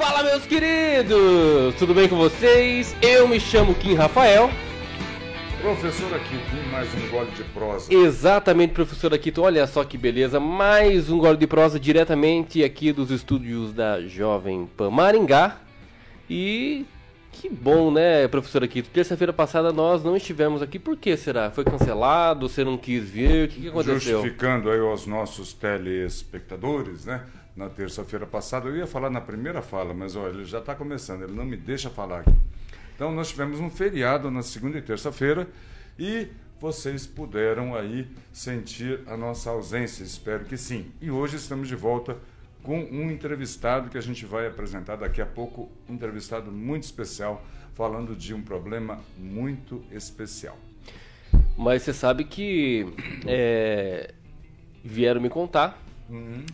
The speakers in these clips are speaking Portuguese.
Fala, meus queridos! Tudo bem com vocês? Eu me chamo Kim Rafael. Professor Aquito, mais um gole de prosa. Exatamente, professor Aquito. Olha só que beleza. Mais um gole de prosa diretamente aqui dos estúdios da Jovem Pan Maringá. E que bom, né, professor Aquito? Terça-feira passada nós não estivemos aqui. Por que será? Foi cancelado? Você não quis vir? O que, que aconteceu? Justificando aí aos nossos telespectadores, né? Na terça-feira passada, eu ia falar na primeira fala, mas olha, ele já está começando, ele não me deixa falar aqui. Então nós tivemos um feriado na segunda e terça-feira e vocês puderam aí sentir a nossa ausência, espero que sim. E hoje estamos de volta com um entrevistado que a gente vai apresentar daqui a pouco, um entrevistado muito especial, falando de um problema muito especial. Mas você sabe que é, vieram me contar uhum.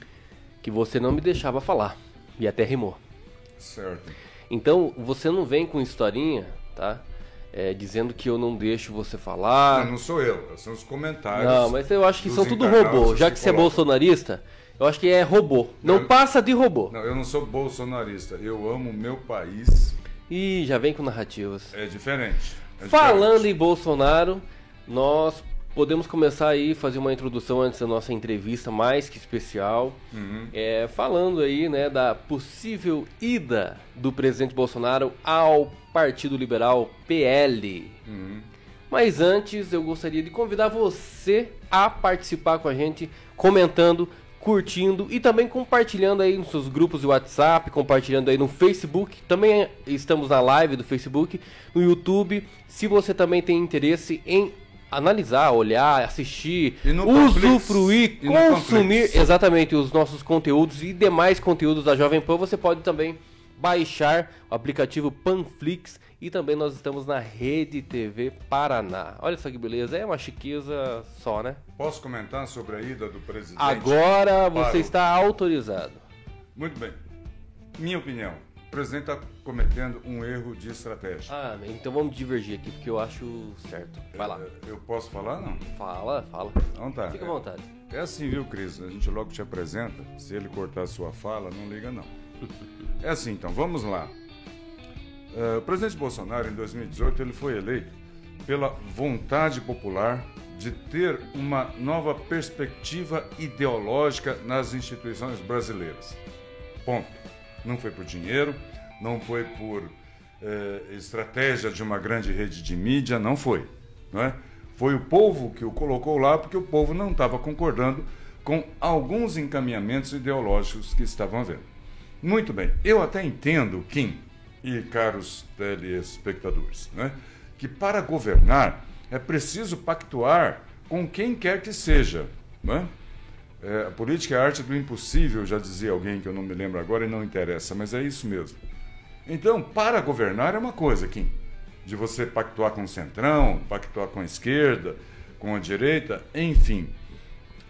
Que você não me deixava falar e até rimou. Certo. Então, você não vem com historinha, tá? É, dizendo que eu não deixo você falar. Não, não sou eu, são os comentários. Não, mas eu acho que são tudo robô. Já que você é bolsonarista, eu acho que é robô. Não, passa de robô. Não, eu não sou bolsonarista. Eu amo meu país. E já vem com narrativas. É diferente. É Falando diferente. em Bolsonaro, nós podemos começar aí fazer uma introdução antes da nossa entrevista mais que especial, uhum. é, falando aí né da possível ida do presidente Bolsonaro ao Partido Liberal PL. Uhum. Mas antes eu gostaria de convidar você a participar com a gente, comentando, curtindo e também compartilhando aí nos seus grupos de WhatsApp, compartilhando aí no Facebook. Também estamos na live do Facebook, no YouTube. Se você também tem interesse em analisar, olhar, assistir, usufruir, consumir exatamente os nossos conteúdos e demais conteúdos da Jovem Pan, você pode também baixar o aplicativo Panflix e também nós estamos na Rede TV Paraná. Olha só que beleza, é uma chiqueza só, né? Posso comentar sobre a ida do presidente? Agora você está autorizado. Muito bem. Minha opinião presidente está cometendo um erro de estratégia. Ah, então vamos divergir aqui, porque eu acho certo. Vai lá. É, eu posso falar, não? Fala, fala. Não tá. Fica à vontade. É, é assim, viu, Cris? A gente logo te apresenta. Se ele cortar a sua fala, não liga, não. é assim, então, vamos lá. Uh, o presidente Bolsonaro, em 2018, ele foi eleito pela vontade popular de ter uma nova perspectiva ideológica nas instituições brasileiras. Ponto. Não foi por dinheiro, não foi por eh, estratégia de uma grande rede de mídia, não foi. Não é? Foi o povo que o colocou lá porque o povo não estava concordando com alguns encaminhamentos ideológicos que estavam havendo. Muito bem, eu até entendo, Kim e caros telespectadores, né, que para governar é preciso pactuar com quem quer que seja. Né? É, a política é a arte do impossível, já dizia alguém que eu não me lembro agora e não interessa, mas é isso mesmo. Então, para governar é uma coisa, Kim, de você pactuar com o centrão, pactuar com a esquerda, com a direita, enfim.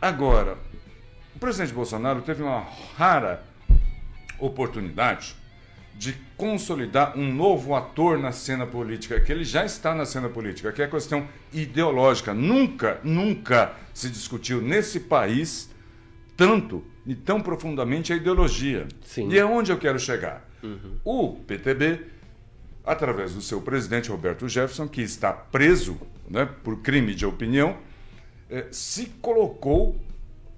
Agora, o presidente Bolsonaro teve uma rara oportunidade de consolidar um novo ator na cena política, que ele já está na cena política, que é a questão ideológica. Nunca, nunca se discutiu nesse país tanto e tão profundamente a ideologia. Sim. E é onde eu quero chegar. Uhum. O PTB, através do seu presidente Roberto Jefferson, que está preso né, por crime de opinião, eh, se colocou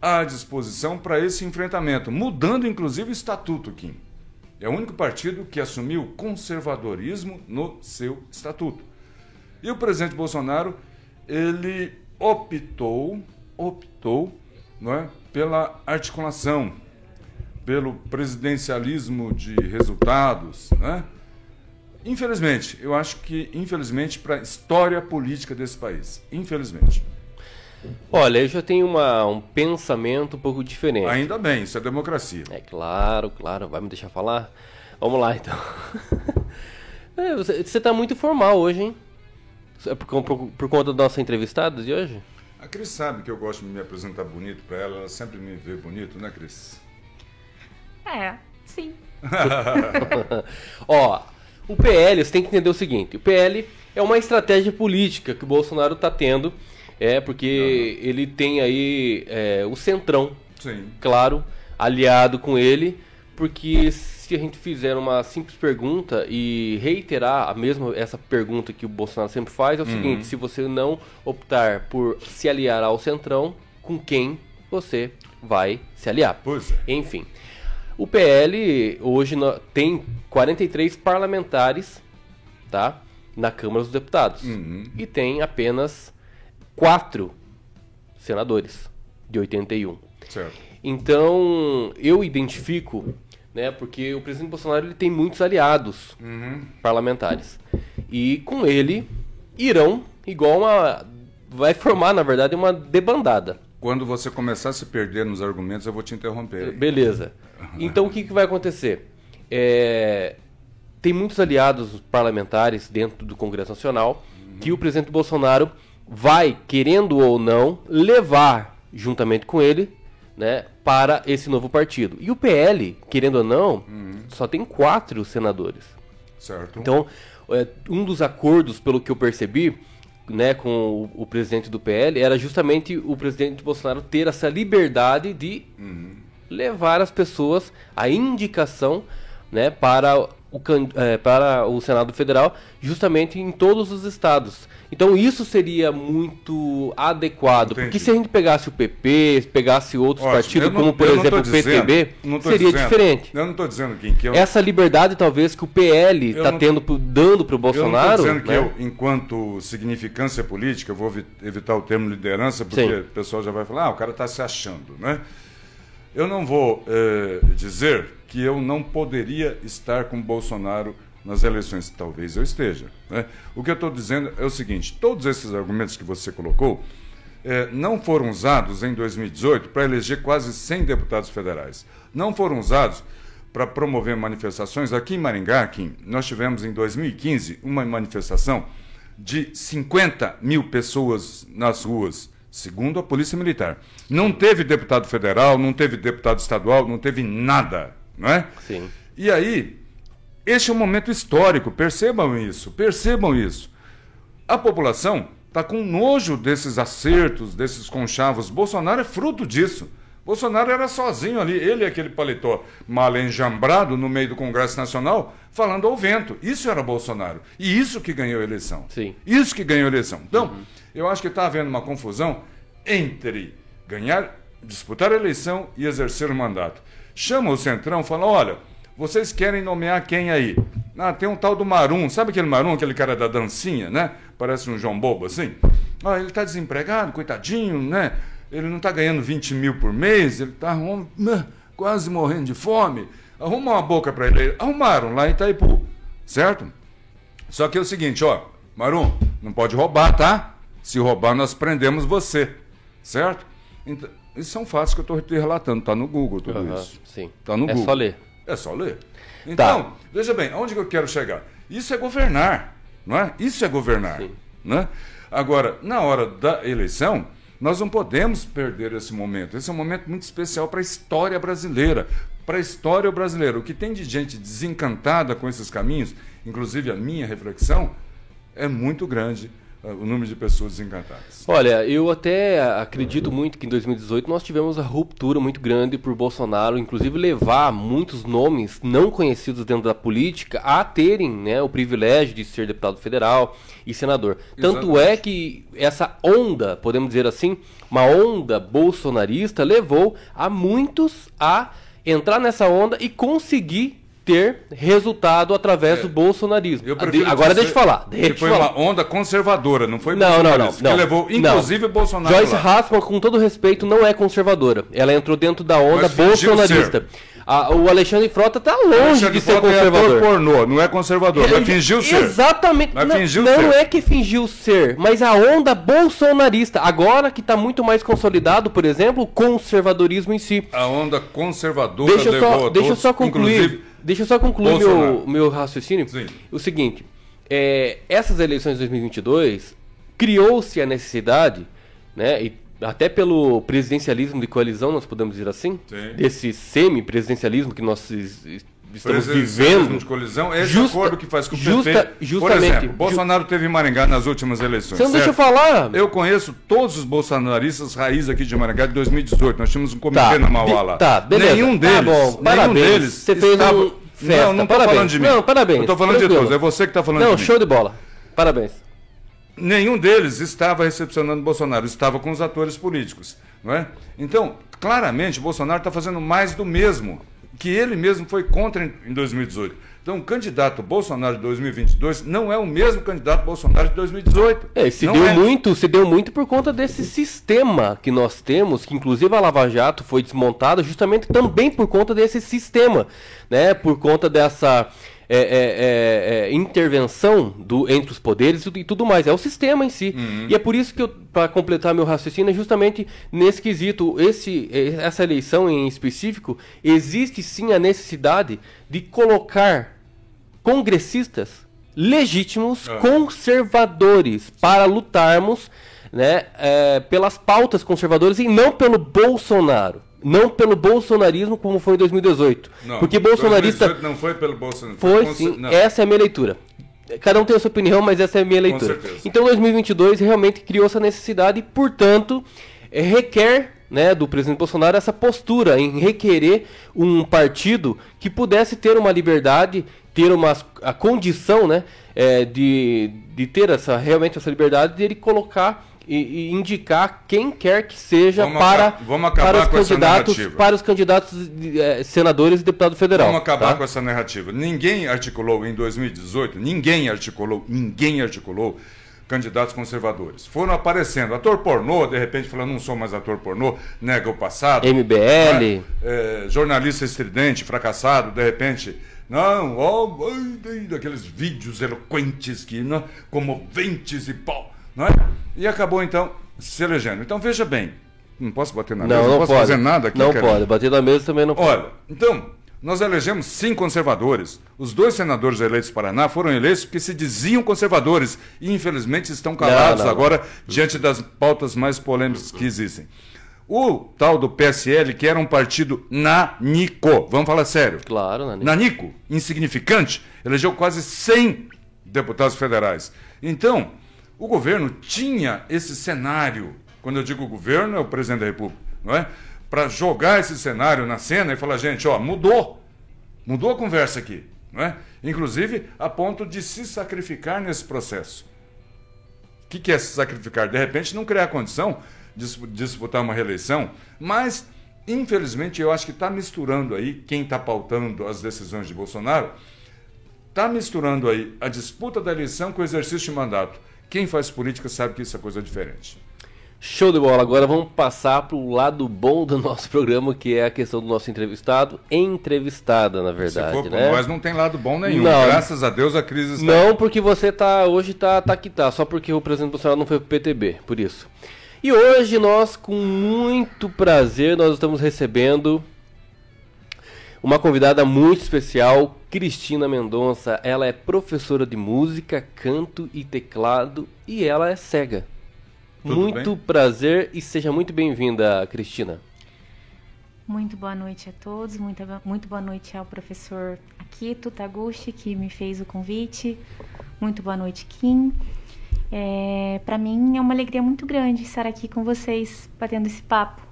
à disposição para esse enfrentamento, mudando inclusive o estatuto, Kim. É o único partido que assumiu conservadorismo no seu estatuto. E o presidente Bolsonaro, ele optou, optou, não é, pela articulação, pelo presidencialismo de resultados, né? Infelizmente, eu acho que infelizmente para a história política desse país, infelizmente. Olha, eu já tenho uma, um pensamento um pouco diferente. Ainda bem, isso é democracia. É claro, claro. Vai me deixar falar? Vamos lá, então. é, você está muito formal hoje, hein? É por, por, por, conta da nossa entrevistada de hoje? A Cris sabe que eu gosto de me apresentar bonito para ela. Ela sempre me vê bonito, né, Cris? É, sim. Ó, o PL, você tem que entender o seguinte: o PL é uma estratégia política que o Bolsonaro está tendo é, porque uhum. ele tem aí é, o Centrão, Sim. claro, aliado com ele, porque se a gente fizer uma simples pergunta e reiterar a mesma essa pergunta que o Bolsonaro sempre faz, é o uhum. seguinte: se você não optar por se aliar ao Centrão, com quem você vai se aliar? Pois é. Enfim. O PL hoje tem 43 parlamentares, tá? Na Câmara dos Deputados. Uhum. E tem apenas quatro senadores de 81. Certo. Então, eu identifico, né, porque o presidente Bolsonaro ele tem muitos aliados uhum. parlamentares. E com ele irão igual uma vai formar, na verdade, uma debandada. Quando você começar a se perder nos argumentos, eu vou te interromper. Beleza. Então o que, que vai acontecer? É, tem muitos aliados parlamentares dentro do Congresso Nacional uhum. que o presidente Bolsonaro vai, querendo ou não, levar juntamente com ele né, para esse novo partido. E o PL, querendo ou não, uhum. só tem quatro senadores. Certo. Então, é, um dos acordos, pelo que eu percebi, né, com o, o, presidente do PL, era justamente o presidente Bolsonaro ter essa liberdade de uhum. levar as pessoas a indicação né, para, o, é, para o Senado Federal, justamente em todos os estados. Então isso seria muito adequado, Entendi. porque se a gente pegasse o PP, pegasse outros Ótimo. partidos, não, como por exemplo o PTB, seria dizendo, diferente. Eu não estou dizendo que, que eu... essa liberdade talvez que o PL está tendo, dando para o Bolsonaro. Eu não estou dizendo né? que eu, enquanto significância política, eu vou evitar o termo liderança, porque Sim. o pessoal já vai falar, ah, o cara está se achando, né? Eu não vou eh, dizer que eu não poderia estar com o Bolsonaro nas eleições. Talvez eu esteja. Né? O que eu estou dizendo é o seguinte: todos esses argumentos que você colocou eh, não foram usados em 2018 para eleger quase 100 deputados federais. Não foram usados para promover manifestações. Aqui em Maringá, aqui, nós tivemos em 2015 uma manifestação de 50 mil pessoas nas ruas segundo a Polícia Militar. Não teve deputado federal, não teve deputado estadual, não teve nada, não é? Sim. E aí, este é um momento histórico, percebam isso, percebam isso. A população está com nojo desses acertos, desses conchavos. Bolsonaro é fruto disso. Bolsonaro era sozinho ali, ele e aquele paletó mal enjambrado no meio do Congresso Nacional, falando ao vento. Isso era Bolsonaro. E isso que ganhou a eleição. Sim. Isso que ganhou a eleição. Então, uhum. eu acho que está havendo uma confusão entre ganhar, disputar a eleição e exercer o mandato. Chama o Centrão e fala: olha, vocês querem nomear quem aí? Ah, tem um tal do Marum, sabe aquele Marum, aquele cara da dancinha, né? Parece um João Bobo assim. Ah, ele está desempregado, coitadinho, né? Ele não está ganhando 20 mil por mês, ele está né, quase morrendo de fome. Arruma uma boca para ele. Arrumaram lá em Itaipu, certo? Só que é o seguinte, ó, Marum, não pode roubar, tá? Se roubar, nós prendemos você. Certo? Então, isso são fatos que eu estou te relatando, está no Google tudo uhum, isso. Sim. Tá no é Google. só ler. É só ler. Então, tá. veja bem, aonde que eu quero chegar? Isso é governar, não é? Isso é governar. Sim. Né? Agora, na hora da eleição, nós não podemos perder esse momento. Esse é um momento muito especial para a história brasileira. Para a história brasileira. O que tem de gente desencantada com esses caminhos, inclusive a minha reflexão, é muito grande o número de pessoas desencantadas? Olha, eu até acredito muito que em 2018 nós tivemos a ruptura muito grande por Bolsonaro, inclusive levar muitos nomes não conhecidos dentro da política a terem né, o privilégio de ser deputado federal e senador. Exatamente. Tanto é que essa onda, podemos dizer assim, uma onda bolsonarista levou a muitos a entrar nessa onda e conseguir ter resultado através é. do bolsonarismo. Agora deixa eu falar. Deixa foi falar. uma onda conservadora, não foi não, não, não, que levou inclusive não. Bolsonaro Joyce Hasselman, com todo respeito, não é conservadora. Ela entrou dentro da onda bolsonarista. A, o Alexandre Frota está longe Alexandre de ser Frota conservador. É pornô, não é conservador, mas fingiu ser. Exatamente. Mas não, fingiu não ser. é que fingiu ser, mas a onda bolsonarista, agora que está muito mais consolidado, por exemplo, o conservadorismo em si. A onda conservadora deixa levou só, Deixa eu só concluir. Deixa eu só concluir meu, meu raciocínio. Sim. O seguinte, é, essas eleições de 2022 criou-se a necessidade, né, e até pelo presidencialismo de coalizão, nós podemos dizer assim, Sim. desse semi-presidencialismo que nós estamos vivendo. de colisão, esse justa, acordo que faz com o justa. Justamente. Por exemplo, Bolsonaro teve em Maringá nas últimas eleições. Você não certo? deixa eu falar. Eu conheço todos os bolsonaristas raiz aqui de Maringá de 2018. Nós tínhamos um comitê tá, na Mauá lá. Tá, beleza. Nenhum deles. Tá bom, nenhum deles. Você fez estava... um festa. Não, não parabéns. falando de mim. Não, parabéns. Eu tô falando tranquilo. de todos. É você que tá falando não, de mim. Não, show de bola. Parabéns. Nenhum deles estava recepcionando Bolsonaro, estava com os atores políticos. Não é? Então, claramente, Bolsonaro está fazendo mais do mesmo que ele mesmo foi contra em 2018. Então, o candidato Bolsonaro de 2022 não é o mesmo candidato Bolsonaro de 2018. É, se deu é. muito, se deu muito por conta desse sistema que nós temos, que inclusive a Lava Jato foi desmontada justamente também por conta desse sistema, né? Por conta dessa é, é, é, é, intervenção do, entre os poderes e tudo mais. É o sistema em si. Uhum. E é por isso que, para completar meu raciocínio, é justamente nesse quesito, esse, essa eleição em específico, existe sim a necessidade de colocar congressistas legítimos, uhum. conservadores, para lutarmos né, é, pelas pautas conservadoras e não pelo Bolsonaro não pelo bolsonarismo como foi em 2018. Não, porque bolsonarista 2018 não foi pelo bolsonarismo. Foi sim, não. essa é a minha leitura. Cada um tem a sua opinião, mas essa é a minha leitura. Então 2022 realmente criou essa necessidade e, portanto, é, requer né, do presidente Bolsonaro essa postura em requerer um partido que pudesse ter uma liberdade, ter uma a condição né, é, de, de ter essa, realmente essa liberdade de ele colocar e, e indicar quem quer que seja vamos para, vamos para os candidatos para os candidatos eh, senadores e deputado federal. Vamos acabar tá? com essa narrativa. Ninguém articulou em 2018, ninguém articulou, ninguém articulou candidatos conservadores. Foram aparecendo. Ator pornô, de repente, falando, não sou mais ator pornô, nega o passado. MBL. Né? É, jornalista estridente, fracassado, de repente. Não, ó, oh, daqueles vídeos eloquentes, que, não, comoventes e pau. Não é? E acabou então se elegendo. Então veja bem, não posso bater na não, mesa, não, não posso pode. fazer nada aqui. Não cara. pode, bater na mesa também não pode. Olha, então, nós elegemos cinco conservadores. Os dois senadores eleitos do Paraná foram eleitos porque se diziam conservadores e, infelizmente, estão calados não, não, agora diante das pautas mais polêmicas que existem. O tal do PSL, que era um partido nanico, vamos falar sério. Claro, nanico. Nanico, insignificante, elegeu quase 100 deputados federais. Então, o governo tinha esse cenário, quando eu digo governo, é o presidente da República, não é? Para jogar esse cenário na cena e falar, gente, ó, mudou. Mudou a conversa aqui, não é? Inclusive a ponto de se sacrificar nesse processo. O que, que é se sacrificar? De repente não criar condição de disputar uma reeleição, mas infelizmente eu acho que está misturando aí quem está pautando as decisões de Bolsonaro, está misturando aí a disputa da eleição com o exercício de mandato. Quem faz política sabe que isso é coisa diferente. Show de bola. Agora vamos passar para o lado bom do nosso programa, que é a questão do nosso entrevistado, entrevistada, na verdade. Se for né? nós não tem lado bom nenhum. Não. Graças a Deus a crise está. Não, porque você tá hoje tá, tá que tá, só porque o presidente Bolsonaro não foi para o PTB, por isso. E hoje nós, com muito prazer, nós estamos recebendo uma convidada muito especial, Cristina Mendonça. Ela é professora de música, canto e teclado e ela é cega. Tudo muito bem? prazer e seja muito bem-vinda, Cristina. Muito boa noite a todos, muito, muito boa noite ao professor Akito Taguchi, que me fez o convite. Muito boa noite, Kim. É, Para mim é uma alegria muito grande estar aqui com vocês, batendo esse papo.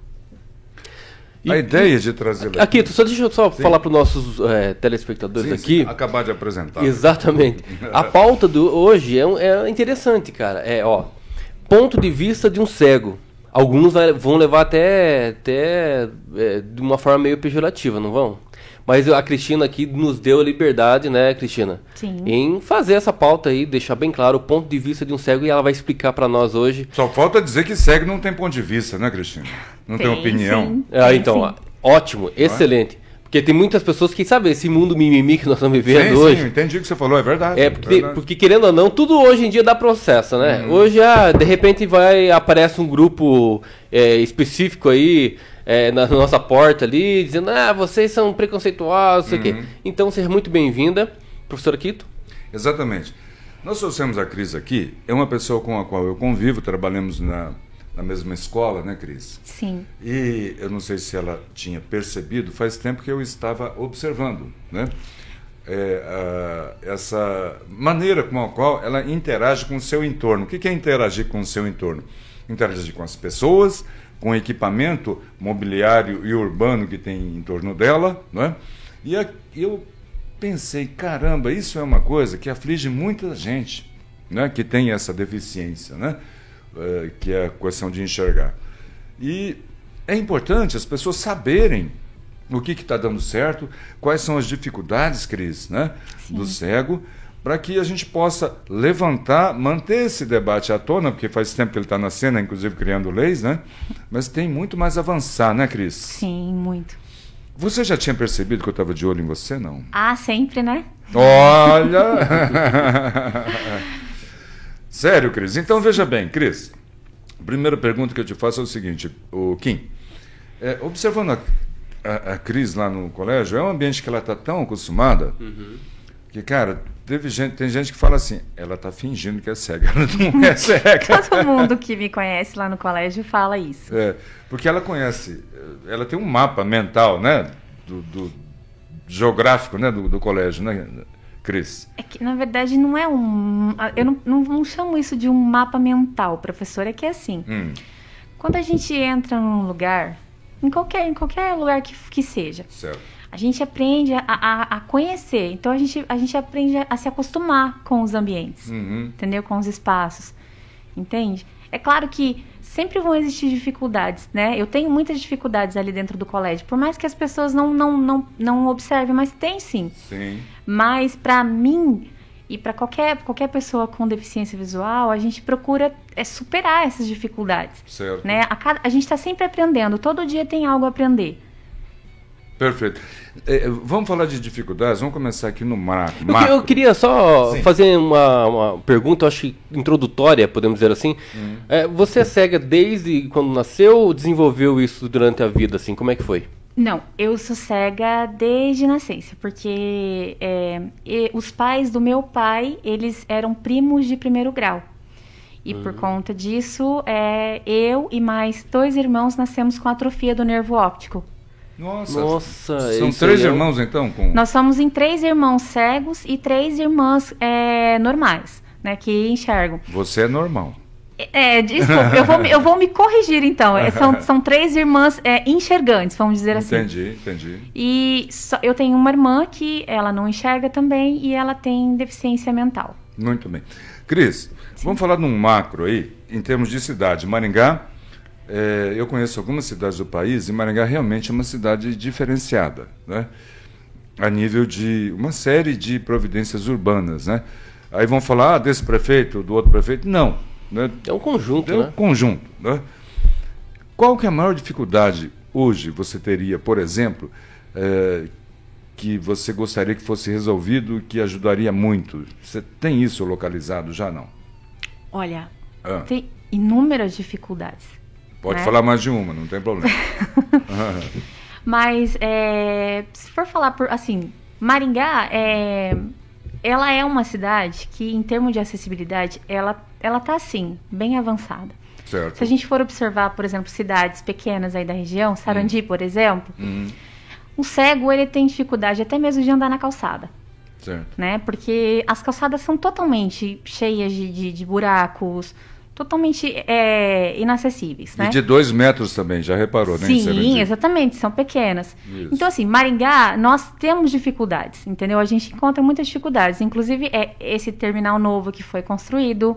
E, a ideia de trazer aqui, aqui só deixa eu só sim. falar para os nossos é, telespectadores sim, aqui. Sim. Acabar de apresentar. Exatamente. a pauta do hoje é, é, interessante, cara. É, ó, ponto de vista de um cego. Alguns vai, vão levar até, até é, de uma forma meio pejorativa, não vão? Mas a Cristina aqui nos deu a liberdade, né, Cristina? Sim. Em fazer essa pauta aí, deixar bem claro o ponto de vista de um cego e ela vai explicar para nós hoje. Só falta dizer que cego não tem ponto de vista, né, Cristina? Não tem, tem opinião. Sim. Ah, então, sim. ótimo, é? excelente. Porque tem muitas pessoas que, sabe, esse mundo mimimi que nós estamos vivendo sim, hoje. Sim, entendi o que você falou, é verdade. É, porque, verdade. porque querendo ou não, tudo hoje em dia dá processo, né? Hum. Hoje, ah, de repente, vai, aparece um grupo é, específico aí, é, na nossa porta ali, dizendo, ah, vocês são preconceituosos, uhum. quê. Então, seja muito bem-vinda, professora Quito. Exatamente. Nós trouxemos a Cris aqui, é uma pessoa com a qual eu convivo, trabalhamos na na mesma escola, né, Cris? Sim. E eu não sei se ela tinha percebido, faz tempo que eu estava observando, né? É, essa maneira com a qual ela interage com o seu entorno. O que é interagir com o seu entorno? Interagir com as pessoas, com o equipamento mobiliário e urbano que tem em torno dela, né? E eu pensei, caramba, isso é uma coisa que aflige muita gente, né? Que tem essa deficiência, né? É, que é a questão de enxergar. E é importante as pessoas saberem o que está dando certo, quais são as dificuldades, Cris, né, do cego, para que a gente possa levantar, manter esse debate à tona, porque faz tempo que ele está na cena, inclusive criando leis, né? Mas tem muito mais a avançar, né, Cris? Sim, muito. Você já tinha percebido que eu estava de olho em você, não? Ah, sempre, né? Olha! Sério, Cris? Então veja bem, Cris. A primeira pergunta que eu te faço é o seguinte, o Kim. É, observando a, a, a, Cris lá no colégio, é um ambiente que ela está tão acostumada uhum. que, cara, teve gente, tem gente que fala assim, ela está fingindo que é cega, ela não é cega. Todo mundo que me conhece lá no colégio fala isso. É, porque ela conhece, ela tem um mapa mental, né, do, do geográfico, né, do, do colégio, né, Cris? É que, na verdade, não é um. Eu não, não, não, chamo isso de um mapa mental, professor. É que é assim. Hum. Quando a gente entra num lugar, em qualquer, em qualquer lugar que, que seja, certo. a gente aprende a, a, a, conhecer. Então a gente, a gente aprende a, se acostumar com os ambientes, uhum. entendeu? Com os espaços. Entende? É claro que sempre vão existir dificuldades, né? Eu tenho muitas dificuldades ali dentro do colégio, por mais que as pessoas não não não, não observem, mas tem sim. Sim. Mas para mim e para qualquer qualquer pessoa com deficiência visual, a gente procura é superar essas dificuldades, certo. né? A, cada, a gente está sempre aprendendo, todo dia tem algo a aprender. Perfeito. É, vamos falar de dificuldades, vamos começar aqui no macro. Eu, eu queria só Sim. fazer uma, uma pergunta, acho introdutória, podemos dizer assim. Uhum. É, você é cega desde quando nasceu ou desenvolveu isso durante a vida, assim? Como é que foi? Não, eu sou cega desde nascença, porque é, os pais do meu pai, eles eram primos de primeiro grau. E uhum. por conta disso, é, eu e mais dois irmãos nascemos com atrofia do nervo óptico. Nossa, Nossa são três é... irmãos então? Com... Nós somos em três irmãos cegos e três irmãs é, normais, né, que enxergam. Você é normal. É, desculpa, eu vou, eu vou me corrigir então. É, são, são três irmãs é, enxergantes, vamos dizer assim. Entendi, entendi. E só, eu tenho uma irmã que ela não enxerga também e ela tem deficiência mental. Muito bem. Cris, Sim. vamos falar num macro aí, em termos de cidade. Maringá é, eu conheço algumas cidades do país e Maringá realmente é uma cidade diferenciada, né? a nível de uma série de providências urbanas. Né? Aí vão falar ah, desse prefeito, do outro prefeito. Não. Né? É um conjunto. É um né? conjunto. Né? Qual que é a maior dificuldade hoje você teria, por exemplo, é, que você gostaria que fosse resolvido, que ajudaria muito? Você tem isso localizado já não? Olha, ah. tem inúmeras dificuldades. Pode né? falar mais de uma, não tem problema. Mas é, se for falar por assim, Maringá é, ela é uma cidade que, em termos de acessibilidade, ela ela tá assim bem avançada. Certo. Se a gente for observar, por exemplo, cidades pequenas aí da região, Sarandi, hum. por exemplo, hum. o cego ele tem dificuldade até mesmo de andar na calçada. Certo. Né? Porque as calçadas são totalmente cheias de, de, de buracos, totalmente é, inacessíveis. Né? E de dois metros também, já reparou, né? Sim, exatamente, são pequenas. Isso. Então, assim, Maringá, nós temos dificuldades, entendeu? A gente encontra muitas dificuldades. Inclusive, é esse terminal novo que foi construído,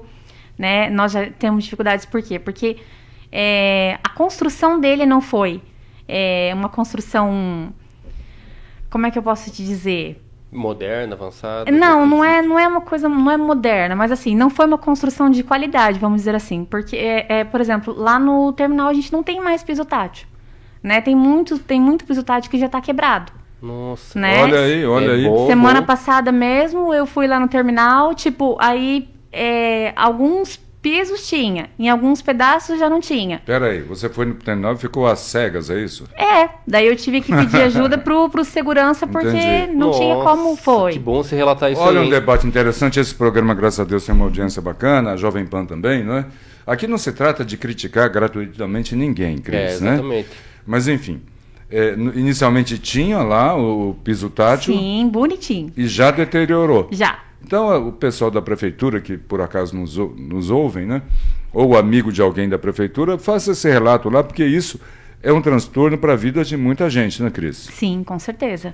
né? Nós já temos dificuldades, por quê? Porque é, a construção dele não foi é, uma construção. Como é que eu posso te dizer? Moderna, avançada? Não, não é, não é uma coisa, não é moderna, mas assim, não foi uma construção de qualidade, vamos dizer assim, porque é, é por exemplo, lá no terminal a gente não tem mais piso tátil, né? Tem muito, tem muito piso tátil que já está quebrado. Nossa, né? olha aí, olha é aí. Bom, Semana bom. passada mesmo eu fui lá no terminal, tipo, aí é, alguns pisos tinha, em alguns pedaços já não tinha. Peraí, você foi no terminal e ficou às cegas, é isso? É, daí eu tive que pedir ajuda pro, pro segurança porque Entendi. não Nossa, tinha como foi. Que bom você relatar isso Olha aí. um debate interessante, esse programa, graças a Deus, tem uma audiência bacana, a Jovem Pan também, não é? Aqui não se trata de criticar gratuitamente ninguém, Cris, É, né? exatamente. Mas enfim, é, inicialmente tinha lá o piso tátil Sim, bonitinho. e já deteriorou. Já. Então, o pessoal da prefeitura, que por acaso nos, nos ouvem, né? ou amigo de alguém da prefeitura, faça esse relato lá, porque isso é um transtorno para a vida de muita gente, né, Cris? Sim, com certeza.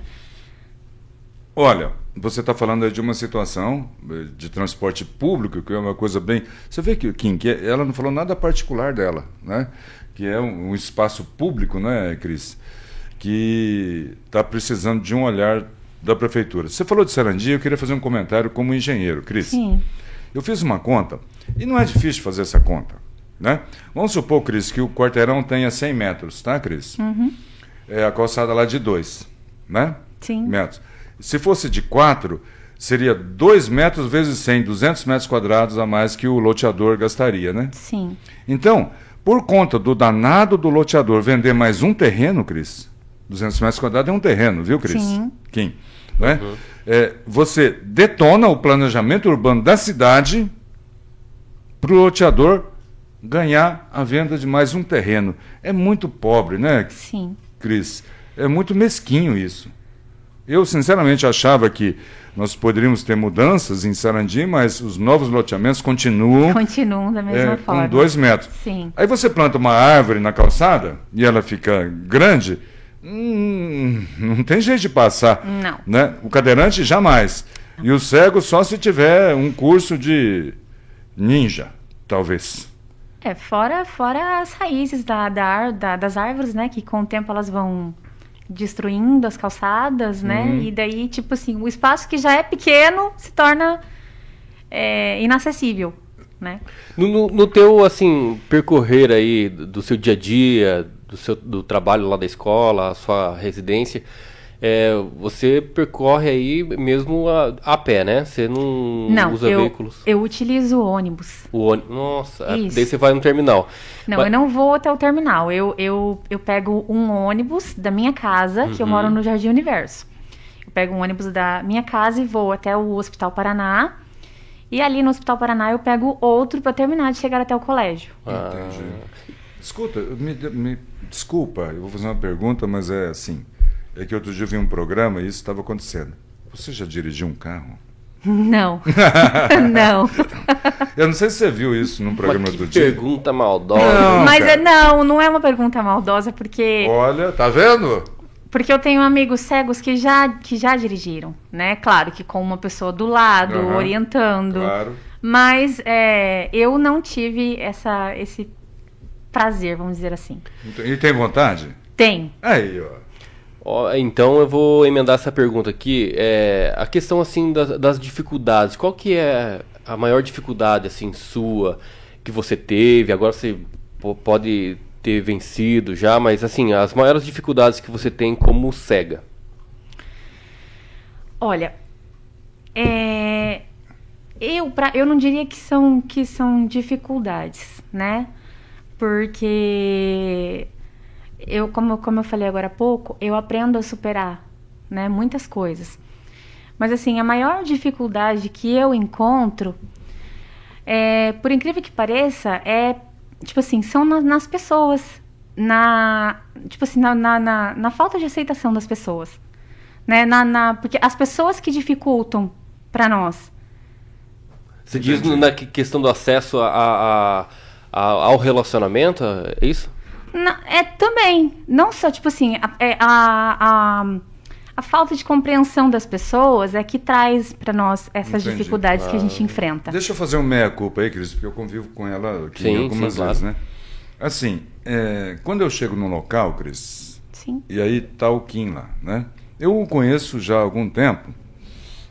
Olha, você está falando aí de uma situação eh, de transporte público, que é uma coisa bem. Você vê que, Kim, que ela não falou nada particular dela, né? Que é um, um espaço público, né, Cris? Que está precisando de um olhar da prefeitura. Você falou de Sarandi, eu queria fazer um comentário como engenheiro, Cris. Sim. Eu fiz uma conta, e não é difícil fazer essa conta. Né? Vamos supor, Cris, que o quarteirão tenha 100 metros, tá, Cris? É a calçada lá de 2, né? Sim. Metros. Se fosse de 4, seria 2 metros vezes 100, 200 metros quadrados a mais que o loteador gastaria, né? Sim. Então, por conta do danado do loteador vender mais um terreno, Cris, 200 metros quadrados é um terreno, viu, Cris? Sim. Kim, né? É, você detona o planejamento urbano da cidade para o loteador ganhar a venda de mais um terreno. É muito pobre, né, Sim. Cris? É muito mesquinho isso. Eu, sinceramente, achava que nós poderíamos ter mudanças em Sarandi, mas os novos loteamentos continuam Continuam da mesma é, forma. com dois metros. Sim. Aí você planta uma árvore na calçada e ela fica grande, hum, não tem jeito de passar. Não. Né? O cadeirante jamais. E o cego só se tiver um curso de ninja, talvez. É, fora, fora as raízes da, da, da- das árvores, né? Que com o tempo elas vão destruindo as calçadas, né? Uhum. E daí, tipo assim, o espaço que já é pequeno se torna é, inacessível, né? No, no, no teu, assim, percorrer aí do seu dia a dia, do seu do trabalho lá da escola, a sua residência, é, você percorre aí mesmo a, a pé, né? Você não, Não, usa eu, veículos. eu utilizo ônibus. O ônibus. Nossa, Isso. daí você vai no terminal. Não, Mas- eu não vou até o terminal. Eu, eu, eu pego um ônibus da minha casa, que eu Uhum. moro no Jardim Universo. Eu pego um ônibus da minha casa e vou até o Hospital Paraná. E ali no Hospital Paraná eu pego outro para terminar de chegar até o colégio. Ah, Entendi. Escuta, me, me- desculpa, eu vou fazer uma pergunta, mas é assim. É que outro dia eu vi um programa e isso estava acontecendo. Você já dirigiu um carro? Não. não. Eu não sei se você viu isso num programa mas que do dia. pergunta maldosa. Não. Mas cara. é, não, não é uma pergunta maldosa, porque, Olha, tá vendo? porque eu tenho amigos cegos que já, que já dirigiram, né? Claro que com uma pessoa do lado, Aham. orientando. Claro. Mas é, eu não tive essa, esse prazer, vamos dizer assim. Então, E tem vontade? Tem. Aí, ó. Ó, então eu vou emendar essa pergunta aqui. É, a questão assim das, das dificuldades. Qual que é a maior dificuldade assim sua que você teve? Agora você po- pode ter vencido já, mas assim as maiores dificuldades que você tem como cega. Olha, é, eu, pra, eu não diria que são, que são dificuldades, né? Porque eu, como, como eu falei agora há pouco, eu aprendo a superar, né? Muitas coisas. Mas assim, a maior dificuldade que eu encontro, é, por incrível que pareça, é tipo assim, são na- nas pessoas, na tipo assim, na, na, na- falta de aceitação das pessoas, né? Na, na- porque as pessoas que dificultam para nós. Você diz na que- questão do acesso a, a- a- ao relacionamento, é isso? Na- é também, não só tipo assim, a, é, a, a, a falta de compreensão das pessoas é que traz para nós essas Entendi. dificuldades que a gente Ah. enfrenta. Deixa eu fazer um meia-culpa aí, Cris, porque eu convivo com ela aqui Sim, algumas sim, vezes, claro. né? Assim, é, quando eu chego num local, Cris, Sim. e aí tá o Kim lá, né? Eu o conheço já há algum tempo.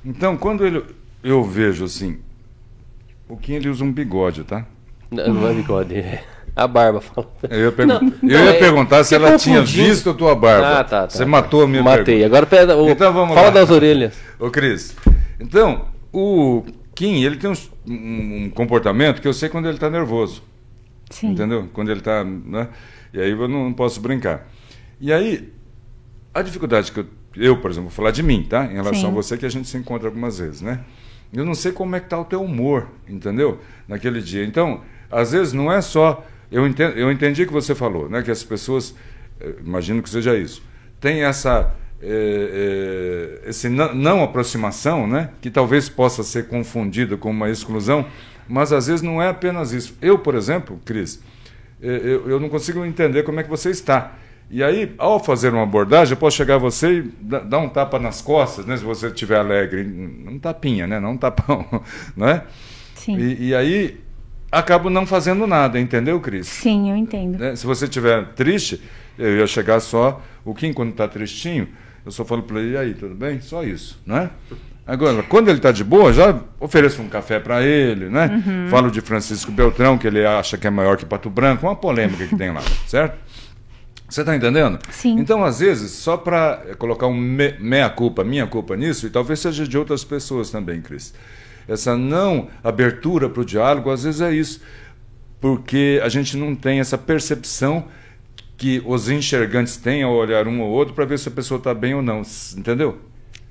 Então, quando ele, eu vejo assim, o Kim ele usa um bigode, tá? Não, não é bigode, é a barba. fala. Eu ia, pergun- Não, eu não, ia é- perguntar se ela tinha visto a tua barba. Ah, tá, tá. Você matou a minha Matei. pergunta. Agora pega o, Então vamos fala lá. das orelhas. Ô, Cris, então, o Kim, ele tem um, um comportamento que eu sei quando ele está nervoso. Sim. Entendeu? Quando ele está. Né? E aí eu não, não posso brincar. E aí, a dificuldade que eu, eu, por exemplo, vou falar de mim, tá? Em relação Sim. a você, que a gente se encontra algumas vezes, né? Eu não sei como é que tá o teu humor, entendeu? Naquele dia. Então, às vezes não é só. Eu entendi, eu entendi que você falou, né? Que as pessoas, eh, imagino que seja isso, tem essa. É, é, esse não, não, aproximação, né? que talvez possa ser confundido com uma exclusão, mas às vezes não é apenas isso. Eu, por exemplo, Cris, eu, eu não consigo entender como é que você está. E aí, ao fazer uma abordagem, eu posso chegar a você e dar um tapa nas costas, né? Se você estiver alegre. Um tapinha, né? Não um tapão, né? Sim. E, e aí, acabo não fazendo nada, entendeu, Cris? Sim, eu entendo. Né? Se você estiver triste, eu ia chegar só... O Kim, quando está tristinho, eu só falo para ele, e aí, tudo bem? Só isso, né? Agora, quando ele está de boa, já ofereço um café para ele, né? Uhum. Falo de Francisco Beltrão, que ele acha que é maior que Pato Branco, uma polêmica que tem lá, certo? Você está entendendo? Sim. Então, às vezes, só para colocar um me, meia culpa, minha culpa nisso, e talvez seja de outras pessoas também, Cris. Essa não abertura para o diálogo, às vezes é isso. Porque a gente não tem essa percepção que os enxergantes têm ao olhar um ou outro para ver se a pessoa está bem ou não. Entendeu?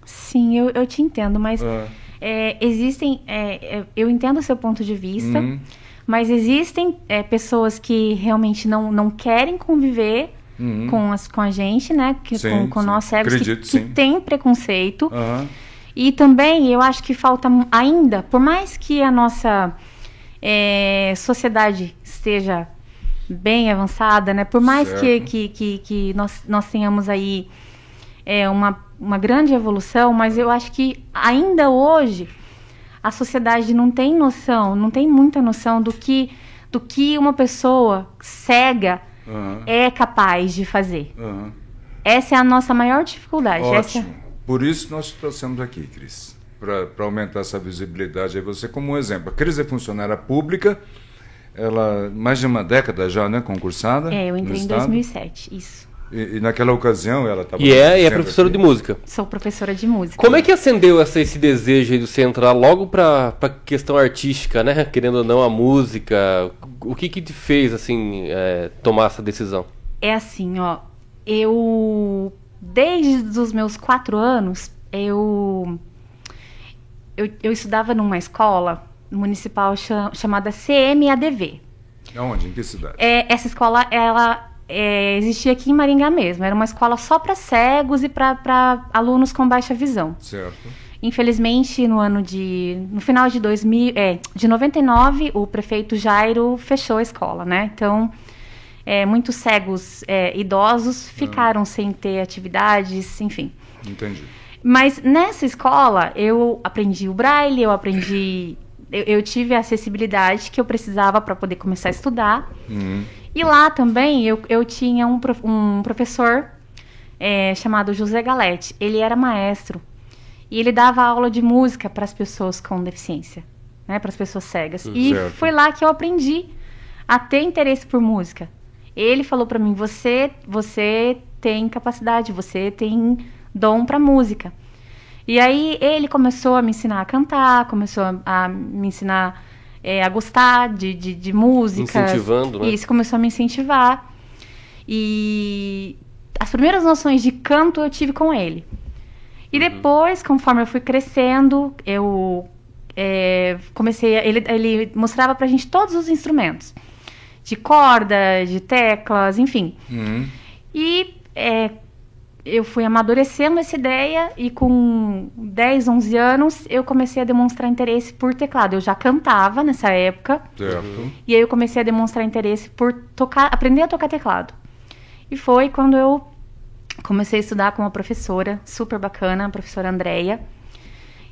Sim, eu, eu te entendo, mas ah. é, existem. É, é eu entendo o seu ponto de vista, uhum. mas existem é, pessoas que realmente não, não querem conviver uhum. com, as, com a gente, né? Que, sim, com, com sim. nós cegos, Acredito, que, que tem preconceito. Uhum. E também eu acho que falta ainda, por mais que a nossa é, sociedade esteja bem avançada, né? Por mais que, que, que, que, nós, nós tenhamos aí é, uma, uma grande evolução, mas eu acho que ainda hoje a sociedade não tem noção, não tem muita noção do que, do que uma pessoa cega uhum. é capaz de fazer. Uhum. Essa é a nossa maior dificuldade. Ótimo. Essa... Por isso nós trouxemos aqui, Cris, para aumentar essa visibilidade. Aí você como um exemplo. A Cris é funcionária pública, ela mais de uma década já, né, concursada. É, eu entrei em estado. 2007, isso. E, e, naquela ocasião ela estava. E é, e é professora aqui. de música. Sou professora de música. Como é que acendeu essa, esse desejo de você entrar logo para a questão artística, né? Querendo ou não, a música. O que que te fez, assim, é, tomar essa decisão? É assim, ó. Eu. Desde os meus quatro anos, eu. Eu, eu estudava numa escola municipal chamada CMADV. Aonde? Em que cidade? É, essa escola, ela é, existia aqui em Maringá mesmo. Era uma escola só para cegos e para alunos com baixa visão. Certo. Infelizmente, no ano de. No final de 2000. É, de 99, o prefeito Jairo fechou a escola, né? Então, é, muitos cegos é, idosos ficaram ah. sem ter atividades, enfim. Entendi. Mas nessa escola, eu aprendi o braille, eu aprendi. Eu, eu tive a acessibilidade que eu precisava para poder começar a estudar. Uhum. E lá também eu, eu tinha um, um professor é, chamado José Galete. Ele era maestro e ele dava aula de música para as pessoas com deficiência, né, para as pessoas cegas. E certo. foi lá que eu aprendi a ter interesse por música. Ele falou para mim: você, você tem capacidade, você tem dom para música. E aí ele começou a me ensinar a cantar, começou a, a me ensinar é, a gostar de, de, de música. Incentivando, né? Isso começou a me incentivar. E as primeiras noções de canto eu tive com ele. E uhum. depois, conforme eu fui crescendo, eu é, comecei. A, ele, ele mostrava pra gente todos os instrumentos. De corda, de teclas, enfim. Uhum. E é, eu fui amadurecendo essa ideia e com 10, 11 anos eu comecei a demonstrar interesse por teclado. Eu já cantava nessa época. Certo. E aí eu comecei a demonstrar interesse por tocar, aprender a tocar teclado. E foi quando eu comecei a estudar com uma professora super bacana, a professora Andréia.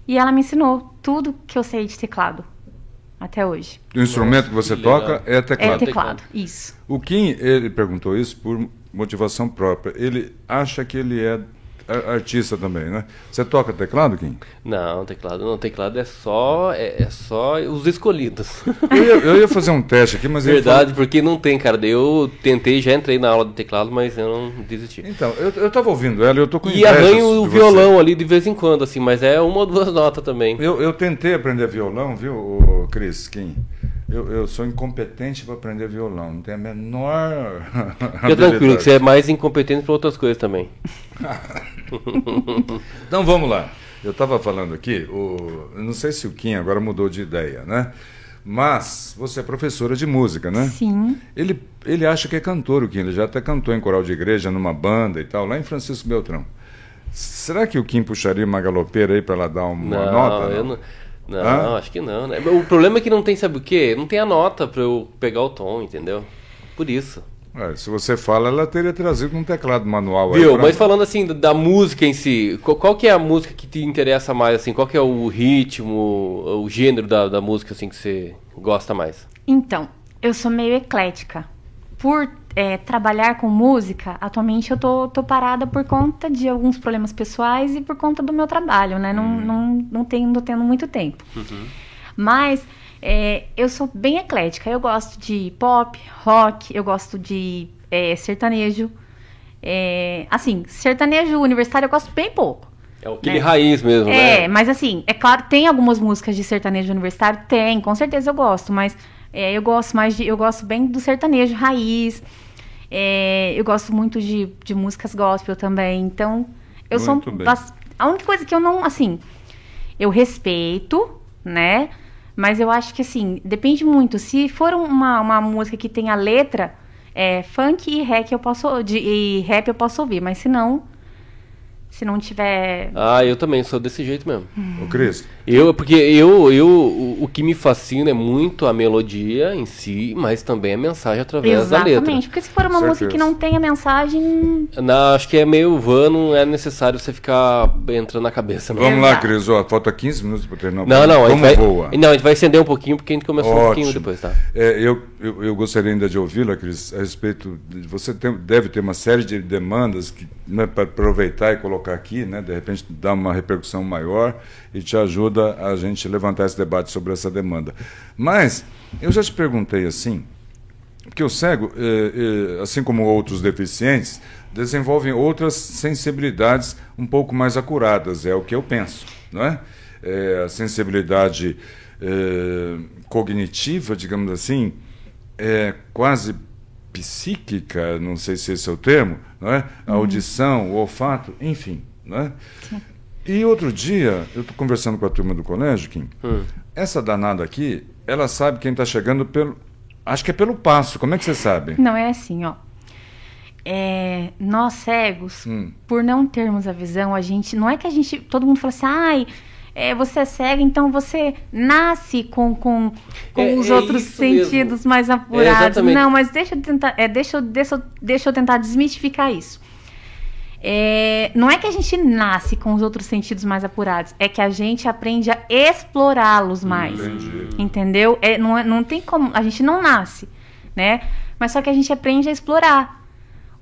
E ela me ensinou tudo que eu sei de teclado até hoje. O instrumento que você toca é teclado. É teclado, isso. O Kim, ele perguntou isso por motivação própria. Ele acha que ele é artista também, né? Você toca teclado, Kim? Não, teclado não. Teclado é só, é, é só os escolhidos. Eu ia, eu ia, fazer um teste aqui, mas... Verdade, porque não tem, cara. Eu tentei, já entrei na aula de teclado, mas eu não desisti. Então, eu, eu tava ouvindo ela e eu tô com E arranho o violão ali de vez em quando, assim, mas é uma ou duas notas também. Eu, eu tentei aprender violão, viu, Cris, Kim? Eu, eu sou incompetente para aprender violão, não tenho a menor. Fica tranquilo, que você é mais incompetente para outras coisas também. então vamos lá. Eu estava falando aqui, o, não sei se o Kim agora mudou de ideia, né? Mas você é professora de música, né? Sim. Ele, ele acha que é cantor, o Kim. Ele já até cantou em coral de igreja, numa banda e tal, lá em Francisco Beltrão. Será que o Kim puxaria uma galopeira aí para ela dar uma não, nota? Eu não, não acho que não. Né? O problema é que não tem, sabe o quê? Não tem a nota para eu pegar o tom, entendeu? Por isso. É, se você fala, ela teria trazido um teclado manual Viu. Pra... mas falando assim da música em si, qual, qual, que é a música que te interessa mais, assim? Qual que é o ritmo, o gênero da, da música, assim, que você gosta mais? Então, eu sou meio eclética. Por é, trabalhar com música, atualmente eu tô, tô parada por conta de alguns problemas pessoais e por conta do meu trabalho, né? Não, hum. não, não tenho tendo muito tempo. Uhum. Mas é, eu sou bem eclética. Eu gosto de pop, rock, eu gosto de é, sertanejo. É, assim, sertanejo universitário eu gosto bem pouco. É aquele né? raiz mesmo, é, né? É, mas assim, é claro, tem algumas músicas de sertanejo universitário? Tem, com certeza eu gosto, mas é, eu gosto mais de. Eu gosto bem do sertanejo raiz. É, eu gosto muito de, de músicas gospel também. Então, eu muito sou. Bem. A única coisa que eu não. Assim, eu respeito, né? Mas eu acho que assim, depende muito. Se for uma, uma música que tenha letra, é, funk e rap eu posso de, e rap eu posso ouvir, mas se não, se não tiver. Ah, eu também sou desse jeito mesmo. O Cris. Eu, porque eu, eu o, o, que me fascina é muito a melodia em si, mas também a mensagem através Exatamente, da letra. Exatamente, porque se for uma Certeza. música que não tem a mensagem. Não, acho que é meio vã, não é necessário você ficar entrando na cabeça. Não. Vamos Exato. lá, Cris, ó, falta 15 minutos para terminar Não, não, Como vai, voa? Não, a gente vai acender um pouquinho, porque a gente começou Ótimo. um pouquinho depois, tá? É, eu, eu, eu, gostaria ainda de ouvi-la, Cris, a respeito. De, você tem, deve ter uma série de demandas que, né, para aproveitar e colocar aqui, né, de repente dar uma repercussão maior e te ajuda a gente levantar esse debate sobre essa demanda. Mas eu já te perguntei assim, que o cego, eh, eh, assim como outros deficientes, desenvolvem outras sensibilidades um pouco mais acuradas, é o que eu penso, não é? é a sensibilidade eh, cognitiva, digamos assim, é quase psíquica, não sei se esse é o termo, não é? A uhum. audição, o olfato, enfim, não é? E outro dia, eu estou conversando com a turma do colégio, Kim. Hum. Essa danada aqui, ela sabe quem está chegando pelo. Acho que é pelo passo. Como é que você sabe? Não, é assim, ó. É, nós cegos, hum. por não termos a visão, a gente. Não é que a gente. Todo mundo fala assim, ai. É, você é cego, então você nasce com, com, com é, os é outros sentidos mesmo. mais apurados. É, não, mas deixa eu tentar, é, deixa, deixa, deixa eu tentar desmistificar isso. É, não é que a gente nasce com os outros sentidos mais apurados, é que a gente aprende a explorá-los mais. Entendi. Entendeu? É, não, é, não tem como. A gente não nasce, né? Mas só que a gente aprende a explorar.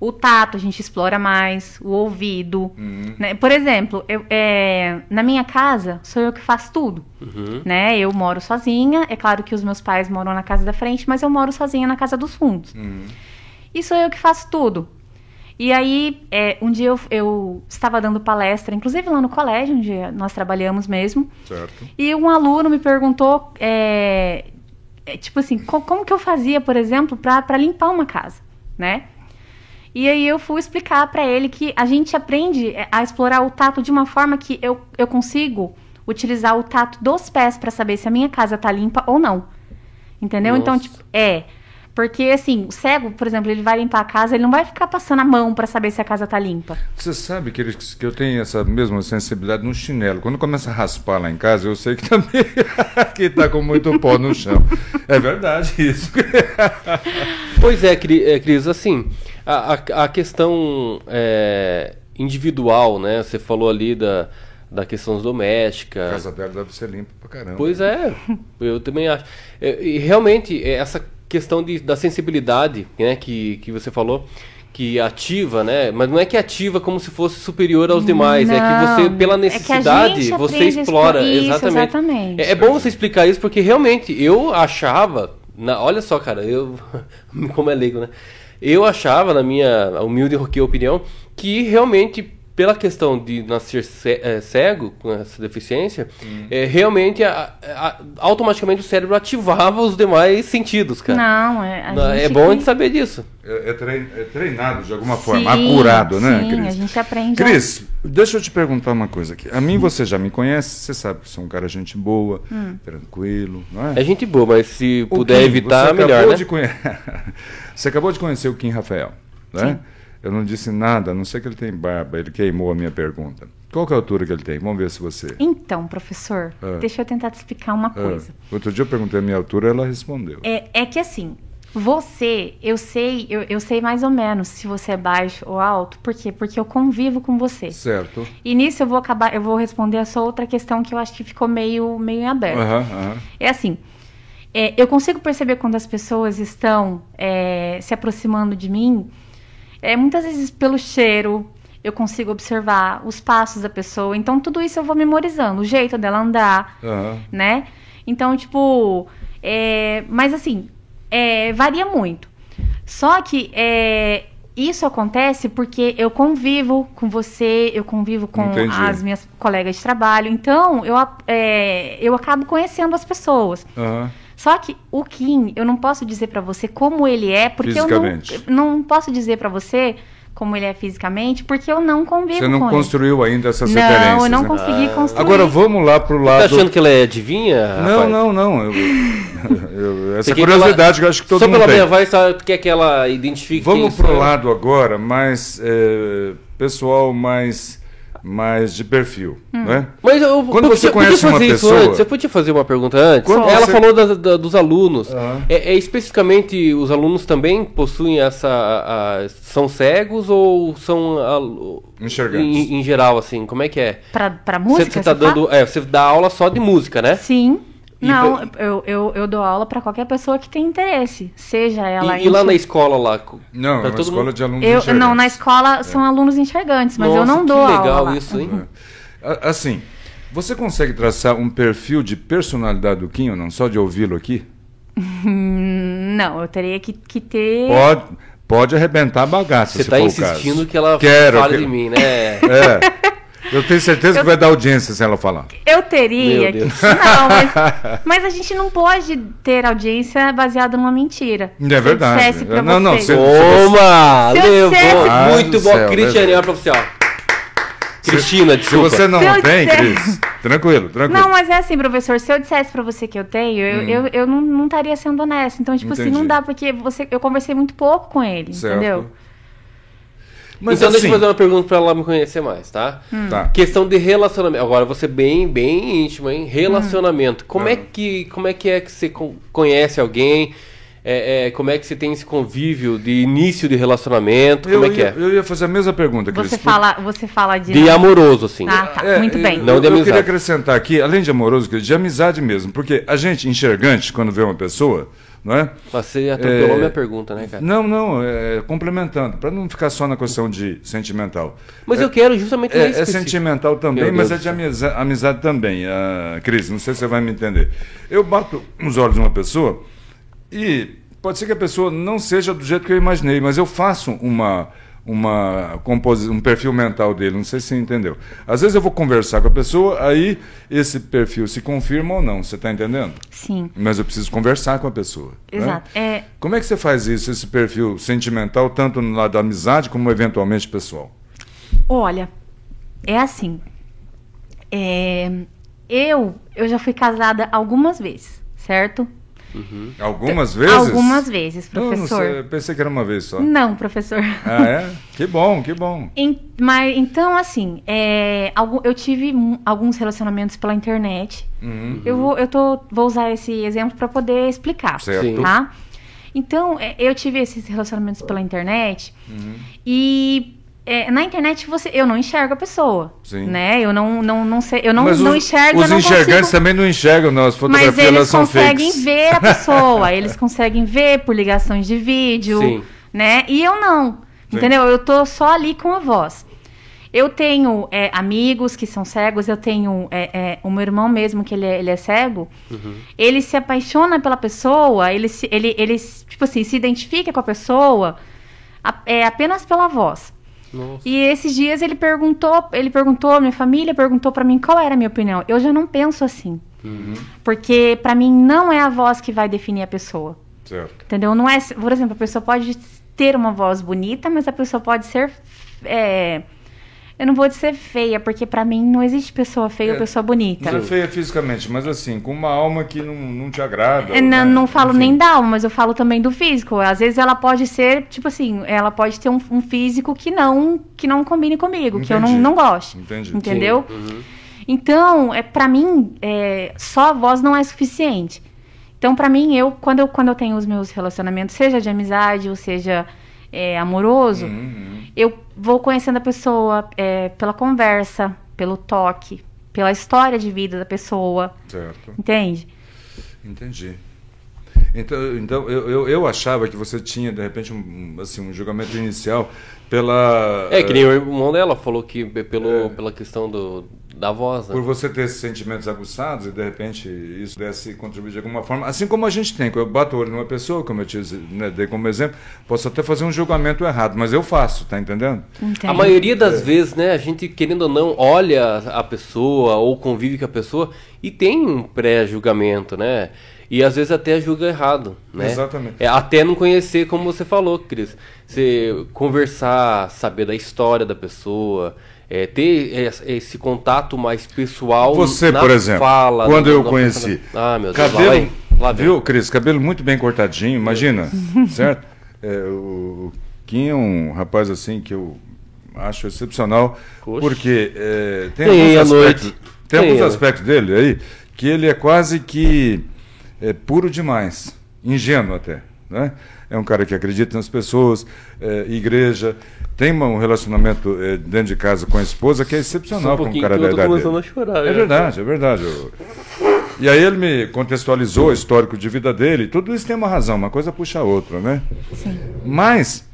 O tato a gente explora mais, o ouvido. Uhum. Né? Por exemplo, eu, é, na minha casa sou eu que faço tudo. Uhum. Né? Eu moro sozinha. É claro que os meus pais moram na casa da frente, mas eu moro sozinha na casa dos fundos. Uhum. E sou eu que faço tudo. E aí, é, um dia eu, eu, estava dando palestra, inclusive lá no colégio, onde nós trabalhamos mesmo. Certo. E um aluno me perguntou, é, é, tipo assim, co como que eu fazia, por exemplo, para limpar uma casa, né? E aí eu fui explicar para ele que a gente aprende é, a explorar o tato de uma forma que eu, eu consigo utilizar o tato dos pés para saber se a minha casa tá limpa ou não. Entendeu? Nossa. Então, tipo, é. Porque, assim, o cego, por exemplo, ele vai limpar a casa, ele não vai ficar passando a mão para saber se a casa tá limpa. Você sabe que, que eu tenho essa mesma sensibilidade no chinelo. Quando começa a raspar lá em casa, eu sei que também que tá com muito pó no chão. É verdade isso. pois é, é, Cris, assim, a, a, a questão é, individual, né? Você falou ali da, da questão doméstica. A casa dela deve ser limpa pra caramba. Pois é, eu também acho. É, e realmente, essa questão de, da sensibilidade, né, que, que você falou, que ativa, né? Mas não é que ativa como se fosse superior aos demais, não, é que você, pela é necessidade, é você explora. Isso, exatamente. exatamente. É, é, bom você explicar isso, porque realmente eu achava. Na, olha só, cara, eu. como é leigo, né? Eu achava, na minha humilde opinião, que realmente pela questão de nascer é, cego com essa deficiência, hum. é, realmente a, a, automaticamente o cérebro ativava os demais sentidos, cara. Não, é. é bom a gente saber disso. É, é, treinado de alguma forma, sim, acurado, né, Cris? a gente aprende. Cris, deixa eu te perguntar uma coisa aqui. A mim você já me conhece, você sabe que sou um cara gente boa, hum. tranquilo, não é? É gente boa, mas se o puder Kim, evitar, melhor, né? Conhe... você acabou de conhecer o Kim Rafael, né? Sim. Eu não disse nada, a não ser que ele tem barba, ele queimou a minha pergunta. Qual é a altura que ele tem? Vamos ver se você. Então, professor, ah. deixa eu tentar te explicar uma ah. coisa. Outro dia eu perguntei a minha altura, ela respondeu. É, é que assim, você, eu sei, eu, eu sei mais ou menos se você é baixo ou alto. Por quê? Porque eu convivo com você. Certo. E nisso eu vou acabar, eu vou responder a sua outra questão que eu acho que ficou meio, meio em aberto. Uhum, uhum. É assim. É, eu consigo perceber quando as pessoas estão é, se aproximando de mim é, muitas vezes pelo cheiro, eu consigo observar os passos da pessoa. Então, tudo isso eu vou memorizando, o jeito dela andar, uhum. né? Então, tipo. É, mas assim, é, varia muito. Só que é, isso acontece porque eu convivo com você, eu convivo com Entendi. as minhas colegas de trabalho. Então, eu, é, eu acabo conhecendo as pessoas. Uhum. Só que o Kim, eu não posso dizer para você como ele é, porque eu não, não posso dizer para você como ele é fisicamente, porque eu não convivo Você não construiu ele. ainda essas não, referências. Não, eu não né? consegui ah. construir. Agora vamos lá pro lado. Você tá achando que ela é adivinha? Não, rapaz? não, não. Eu, eu, essa curiosidade ela, que eu acho que todo só mundo tem. Só pela minha voz, sabe, quer que ela identifique Vamos pro lado agora mais é, pessoal, mais mais de perfil, hum. né? Mas eu, quando você conhece uma pessoa, antes, você podia fazer uma pergunta antes. Quando Ela você... falou da, da, dos alunos. Uhum. É, é, especificamente os alunos também possuem essa, a, a, são cegos ou são a, enxergantes? Em, em, geral, assim, como é que é? Para música. Você, você tá dando, é, você dá aula só de música, né? Sim. Não, eu, eu, eu dou aula para qualquer pessoa que tem interesse, seja ela... E, e lá na escola lá? Não, é uma escola mundo... de alunos eu, enxergantes. Não, na escola é. são alunos enxergantes, mas Nossa, eu não dou aula que legal aula isso, hein? Uhum. É. Assim, você consegue traçar um perfil de personalidade do Kim ou não? Só de ouvi-lo aqui? não, eu teria que, que ter... Pode, pode arrebentar a bagaça, Você está insistindo que ela Quero, fale que... de mim, né? É. Eu tenho certeza eu, que vai dar audiência se ela falar. Eu teria. Que, não, mas, mas, a gente não pode ter audiência baseada numa mentira. É verdade. Eu não, não, você, Toma! Levou. Dissesse... Muito bom, Cristiane, profissional. Cristina, desculpa. Se você não tem, Cris, tranquilo, tranquilo. Não, mas é assim, professor, se eu dissesse pra você que eu tenho, eu, hum. eu, eu não, não estaria sendo honesta. Então, tipo Entendi. assim, não dá, porque você, eu conversei muito pouco com ele, certo. entendeu? Mas então assim, deixa eu fazer uma pergunta para ela me conhecer mais, tá? Hum. tá? Questão de relacionamento. Agora você bem, bem íntimo, hein? Relacionamento. Hum. Como é que como é que é que você conhece alguém? É, é, como é que você tem esse convívio de início de relacionamento? Eu como é que é? Eu ia fazer a mesma pergunta, Cris. Você fala, você fala de. De amoroso, assim. Ah, tá. É, muito bem. Não de amizade. Eu queria acrescentar aqui, além de amoroso, de amizade mesmo. Porque a gente, enxergante, quando vê uma pessoa, não é? Você atropelou é... minha pergunta, né, cara? Não, não, é, complementando, para não ficar só na questão de sentimental. Mas é, eu quero justamente É, é sentimental também, mas é de amizade, amizade também, uh, Cris, não sei se você vai me entender. Eu bato nos olhos de uma pessoa e pode ser que a pessoa não seja do jeito que eu imaginei, mas eu faço uma uma um perfil mental dele, não sei se você entendeu. Às vezes eu vou conversar com a pessoa, aí esse perfil se confirma ou não, você está entendendo? Sim. Mas eu preciso conversar com a pessoa. Né? Exato. Né? É... Como é que você faz isso, esse perfil sentimental, tanto no lado da amizade como eventualmente pessoal? Olha, é assim. É... Eu, eu já fui casada algumas vezes, certo? Uhum. Algumas vezes? Algumas vezes, professor. Não, não pensei que era uma vez só. Não, professor. Ah, é? Que bom, que bom. Em, mas, então, assim, é, eu tive alguns relacionamentos pela internet. Uhum. Eu, vou, eu tô, vou usar esse exemplo para poder explicar. Certo. Tá? Então, é, eu tive esses relacionamentos pela internet uhum. e é, na internet você, eu não enxergo a pessoa, Sim. né? Eu não, não, não sei, eu não, Mas não enxergo. Os enxergantes consigo... também não enxergam nas fotografias, Mas eles conseguem ver a pessoa, eles conseguem ver por ligações de vídeo, Sim. né? E eu não, Sim. entendeu? Eu tô só ali com a voz. Eu tenho é, amigos que são cegos, eu tenho é, é, o meu irmão mesmo, que ele é, ele é cego, uhum. ele se apaixona pela pessoa, ele, se, ele, ele, tipo assim, se identifica com a pessoa a, é, apenas pela voz. Nossa. E esses dias ele perguntou, ele perguntou, minha família perguntou para mim qual era a minha opinião. Eu já não penso assim. Uhum. Porque para mim não é a voz que vai definir a pessoa. Certo. Entendeu? Não é, por exemplo, a pessoa pode ter uma voz bonita, mas a pessoa pode ser é, eu não vou dizer feia, porque para mim não existe pessoa feia é, ou pessoa bonita. Não é feia fisicamente, mas assim, com uma alma que não, não te agrada. É, não, né? não falo Enfim. nem da alma, mas eu falo também do físico. Às vezes ela pode ser, tipo assim, ela pode ter um, um físico que não que não combine comigo, Entendi. que eu não, não gosto. Entendi. Entendeu? Uhum. Então, é, para mim, é, só a voz não é suficiente. Então, para mim, eu quando, eu quando eu tenho os meus relacionamentos, seja de amizade ou seja é, amoroso, uhum. eu vou conhecendo a pessoa é, pela conversa, pelo toque, pela história de vida da pessoa. Certo. Entende? Entendi. Então, então eu, eu, eu, achava que você tinha, de repente, um, assim, um julgamento inicial pela. É, que nem o irmão dela falou que pelo, é, pela questão do, da voz. Né? Por você ter esses sentimentos aguçados e de repente isso desse contribuir de alguma forma. Assim como a gente tem, quando eu bato o olho numa pessoa, como eu te né, dei como exemplo, posso até fazer um julgamento errado, mas eu faço, tá entendendo? Entendi. A maioria das é. vezes, né, a gente, querendo ou não, olha a pessoa ou convive com a pessoa e tem um pré-julgamento, né? E às vezes até julga errado, né? Exatamente. É, até não conhecer, como você falou, Cris. Você conversar, saber da história da pessoa, é, ter esse contato mais pessoal Você, por exemplo, fala, quando no, eu no conheci, ah, meu Deus, cabelo, lá lá viu, Cris, cabelo muito bem cortadinho, imagina, certo? É, o Kim é um rapaz assim que eu acho excepcional, Poxa. porque é, tem, tem, alguns aspectos, tem, tem alguns aspectos dele aí que ele é quase que é, puro demais, ingênuo até, né? É um cara que acredita nas pessoas, é, igreja, tem um relacionamento é, dentro de casa com a esposa que é excepcional para um cara da idade dele. A chorar, é verdade, é verdade. E aí ele me contextualizou o histórico de vida dele. Tudo isso tem uma razão, uma coisa puxa a outra, né? Sim. Mas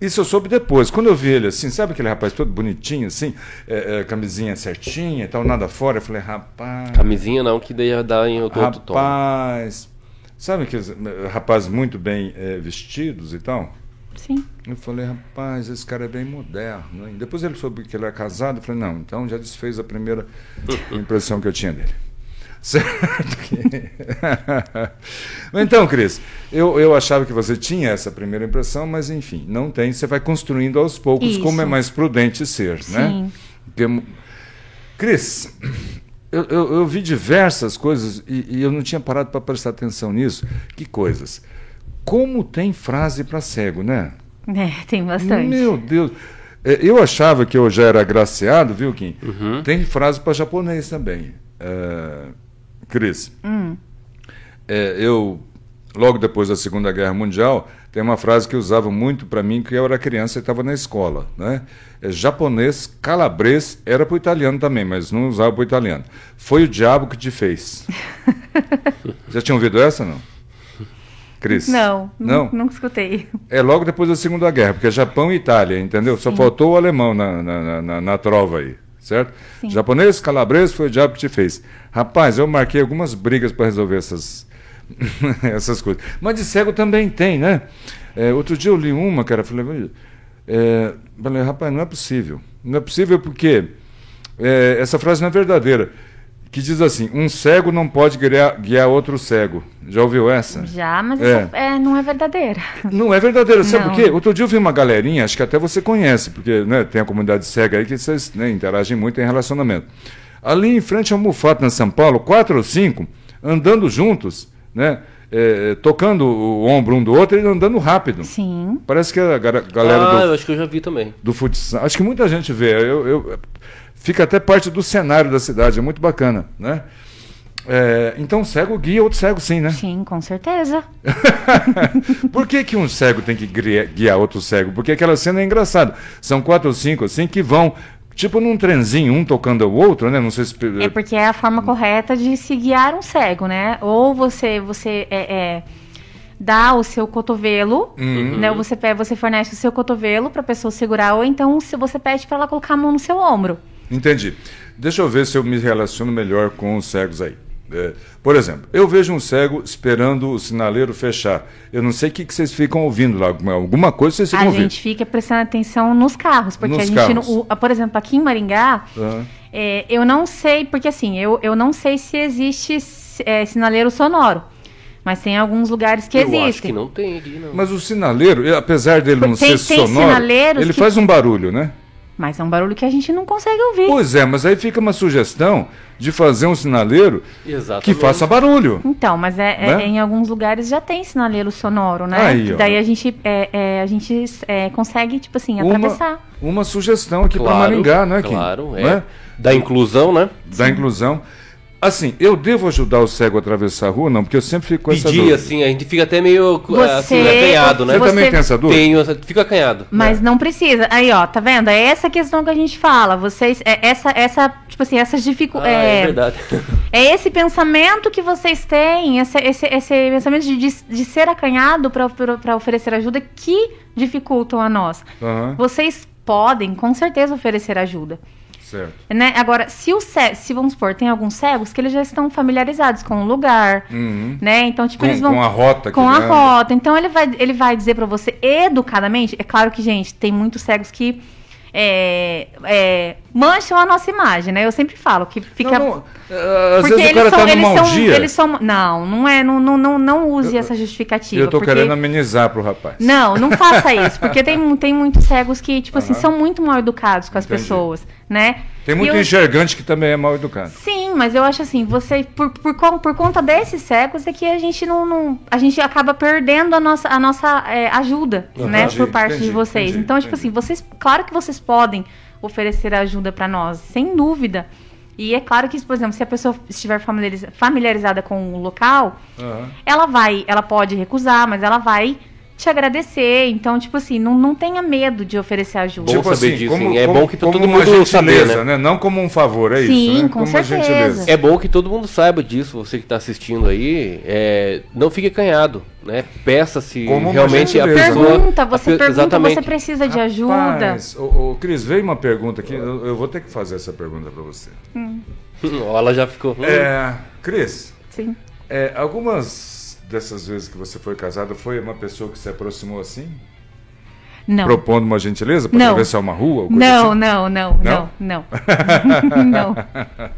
isso eu soube depois. Quando eu vi ele assim, sabe aquele rapaz todo bonitinho, assim, é, é, camisinha certinha e tal, nada fora, eu falei, rapaz. Camisinha não, que daí ia dar em outro, rapaz, tom. Rapaz. Sabe aqueles rapazes muito bem é, vestidos e tal? Sim. Eu falei, rapaz, esse cara é bem moderno. Hein? Depois ele soube que ele era casado, eu falei, não, então já desfez a primeira impressão que eu tinha dele. Certo? então, Cris, eu, eu achava que você tinha essa primeira impressão, mas enfim, não tem. Você vai construindo aos poucos, Isso. como é mais prudente ser, né? Sim. né? Porque, Cris, eu, eu, eu, vi diversas coisas e, e eu não tinha parado para prestar atenção nisso. Que coisas? Como tem frase para cego, né? É, tem bastante. Meu Deus. É, eu achava que eu já era agraciado, viu, Kim? Uhum. Tem frase para japonês também. É, Cris. Hum. É, eu, logo depois da Segunda Guerra Mundial, tem uma frase que usava muito para mim, que eu era criança e estava na escola. Né? É, japonês, calabrês, era para o italiano também, mas não usava para o italiano. Foi o diabo que te fez. Já tinha ouvido essa, não? Cris? Não, não, não escutei. É logo depois da Segunda Guerra, porque é Japão e Itália, entendeu? Sim. Só faltou o alemão na, na, na, na trova aí, certo? Sim. Japonês, calabres, foi o diabo que te fez. Rapaz, eu marquei algumas brigas para resolver essas, essas coisas. Mas de cego também tem, né? É, outro dia eu li uma, cara, falei, é, falei, rapaz, não é possível. Não é possível porque é, essa frase não é verdadeira que diz assim: um cego não pode guiar, guiar outro cego. Já ouviu essa? Já, mas é. é não é verdadeira. Não é verdadeira. Sabe não. por quê? Outro dia eu vi uma galerinha, acho que até você conhece, porque né, tem a comunidade cega aí que vocês né, interagem muito em relacionamento. Ali em frente ao Mufato, na São Paulo, quatro ou cinco, andando juntos, né? É, tocando o ombro um do outro e andando rápido. Sim. Parece que a galera ah, do. eu acho que eu já vi também. Do futsal. Acho que muita gente vê. Eu, eu, fica até parte do cenário da cidade, é muito bacana, né? É, então, cego guia, outro cego sim, né? Sim, com certeza. Por que, que um cego tem que guiar outro cego? Porque aquela cena é engraçada. São quatro ou cinco assim que vão, tipo num trenzinho, um tocando o outro, né? Não sei se... É porque é a forma correta de se guiar um cego, né? Ou você, você é, é dá o seu cotovelo, uhum. né? Você, você fornece o seu cotovelo para a pessoa segurar, ou então se você pede para ela colocar a mão no seu ombro. Entendi. Deixa eu ver se eu me relaciono melhor com os cegos aí. É, por exemplo, eu vejo um cego esperando o sinaleiro fechar. Eu não sei o que, que vocês ficam ouvindo lá. Alguma coisa vocês ficam a ouvindo. A gente fica prestando atenção nos carros, porque nos a gente, carros. o, por exemplo, aqui em Maringá, uhum. é, eu não sei, porque assim, eu, eu não sei se existe é, sinaleiro sonoro. Mas tem alguns lugares que eu existem. Acho que não tem aqui, não. Mas o sinaleiro, apesar dele não tem, ser tem sonoro, ele que... faz um barulho, né? Mas é um barulho que a gente não consegue ouvir. Pois é, mas aí fica uma sugestão de fazer um sinaleiro Exatamente. que faça barulho. Então, mas é, Né? é, em alguns lugares já tem sinaleiro sonoro, né? Aí, daí a gente, é, é, a gente é, consegue, tipo assim, atravessar. Uma, uma sugestão aqui para Claro, Maringá, né, Kim? Claro, é. Né? Da inclusão, né? Da inclusão. Assim, eu devo ajudar o cego a atravessar a rua? Não, porque eu sempre fico com essa Pedir, dúvida. assim, a gente fica até meio assim, Você- acanhado, né? Você, Você- também tem essa dúvida? Tenho, fica acanhado. Mas não precisa. Aí, ó, tá vendo? É essa questão que a gente fala. Vocês, é essa, essa, tipo assim, essas Ah, dificuldades. é, é, verdade. é esse pensamento que vocês têm, esse, esse, esse pensamento de, de, de ser acanhado para oferecer ajuda que dificultam a nós. Aham, Vocês podem, com certeza, oferecer ajuda. Certo. Né? Agora, se o ce- se vamos supor, tem alguns cegos que eles já estão familiarizados com o lugar, Uhum. né? Então, tipo, Com, eles vão com a rota com a anda. rota. Então ele vai, ele vai dizer pra você educadamente. É claro que, gente, tem muitos cegos que é, é, mancham a nossa imagem, né? Eu sempre falo que fica. Não, não, às porque vezes o eles cara são, tá eles são, eles são. Não, não é. Não, não, não, não use essa justificativa. Eu tô porque... querendo amenizar pro rapaz. Não, não faça isso, porque tem, tem muitos cegos que, tipo assim, Aham. são muito mal educados com as Entendi. pessoas, né? Tem muito eu- enxergante que também é mal educado. Sim, mas eu acho assim, você por, por, por conta desses cegos é que a gente não, não- a gente acaba perdendo a nossa, a nossa é, ajuda, né, Entendi, por parte entendi, de vocês. entendi, então, tipo assim, vocês, claro que vocês podem oferecer ajuda para nós, sem dúvida. E é claro que, por exemplo, se a pessoa estiver familiariza- familiarizada com o local, Aham. ela vai, ela pode recusar, mas ela vai te agradecer. Então, tipo assim, não, não tenha medo de oferecer ajuda. Bom saber disso, hein? É bom que como todo uma mundo gentileza, saber, né? Não como um favor, é Sim, isso, né? com como certeza. É bom que todo mundo saiba disso, você que está assistindo aí, é, não fique acanhado, né? Peça se Como realmente a pessoa... Pergunta, a você pe- pergunta, exatamente. você precisa de ajuda. Rapaz, ô, ô, Cris, veio uma pergunta aqui, eu, eu vou ter que fazer essa pergunta para você. Ó, Ela já ficou... hum, É, Cris, Sim. é, algumas dessas vezes que você foi casada, foi uma pessoa que se aproximou assim? Não. Propondo uma gentileza para atravessar uma rua? ou coisa Não, assim? não, não, Não? não, não. Não.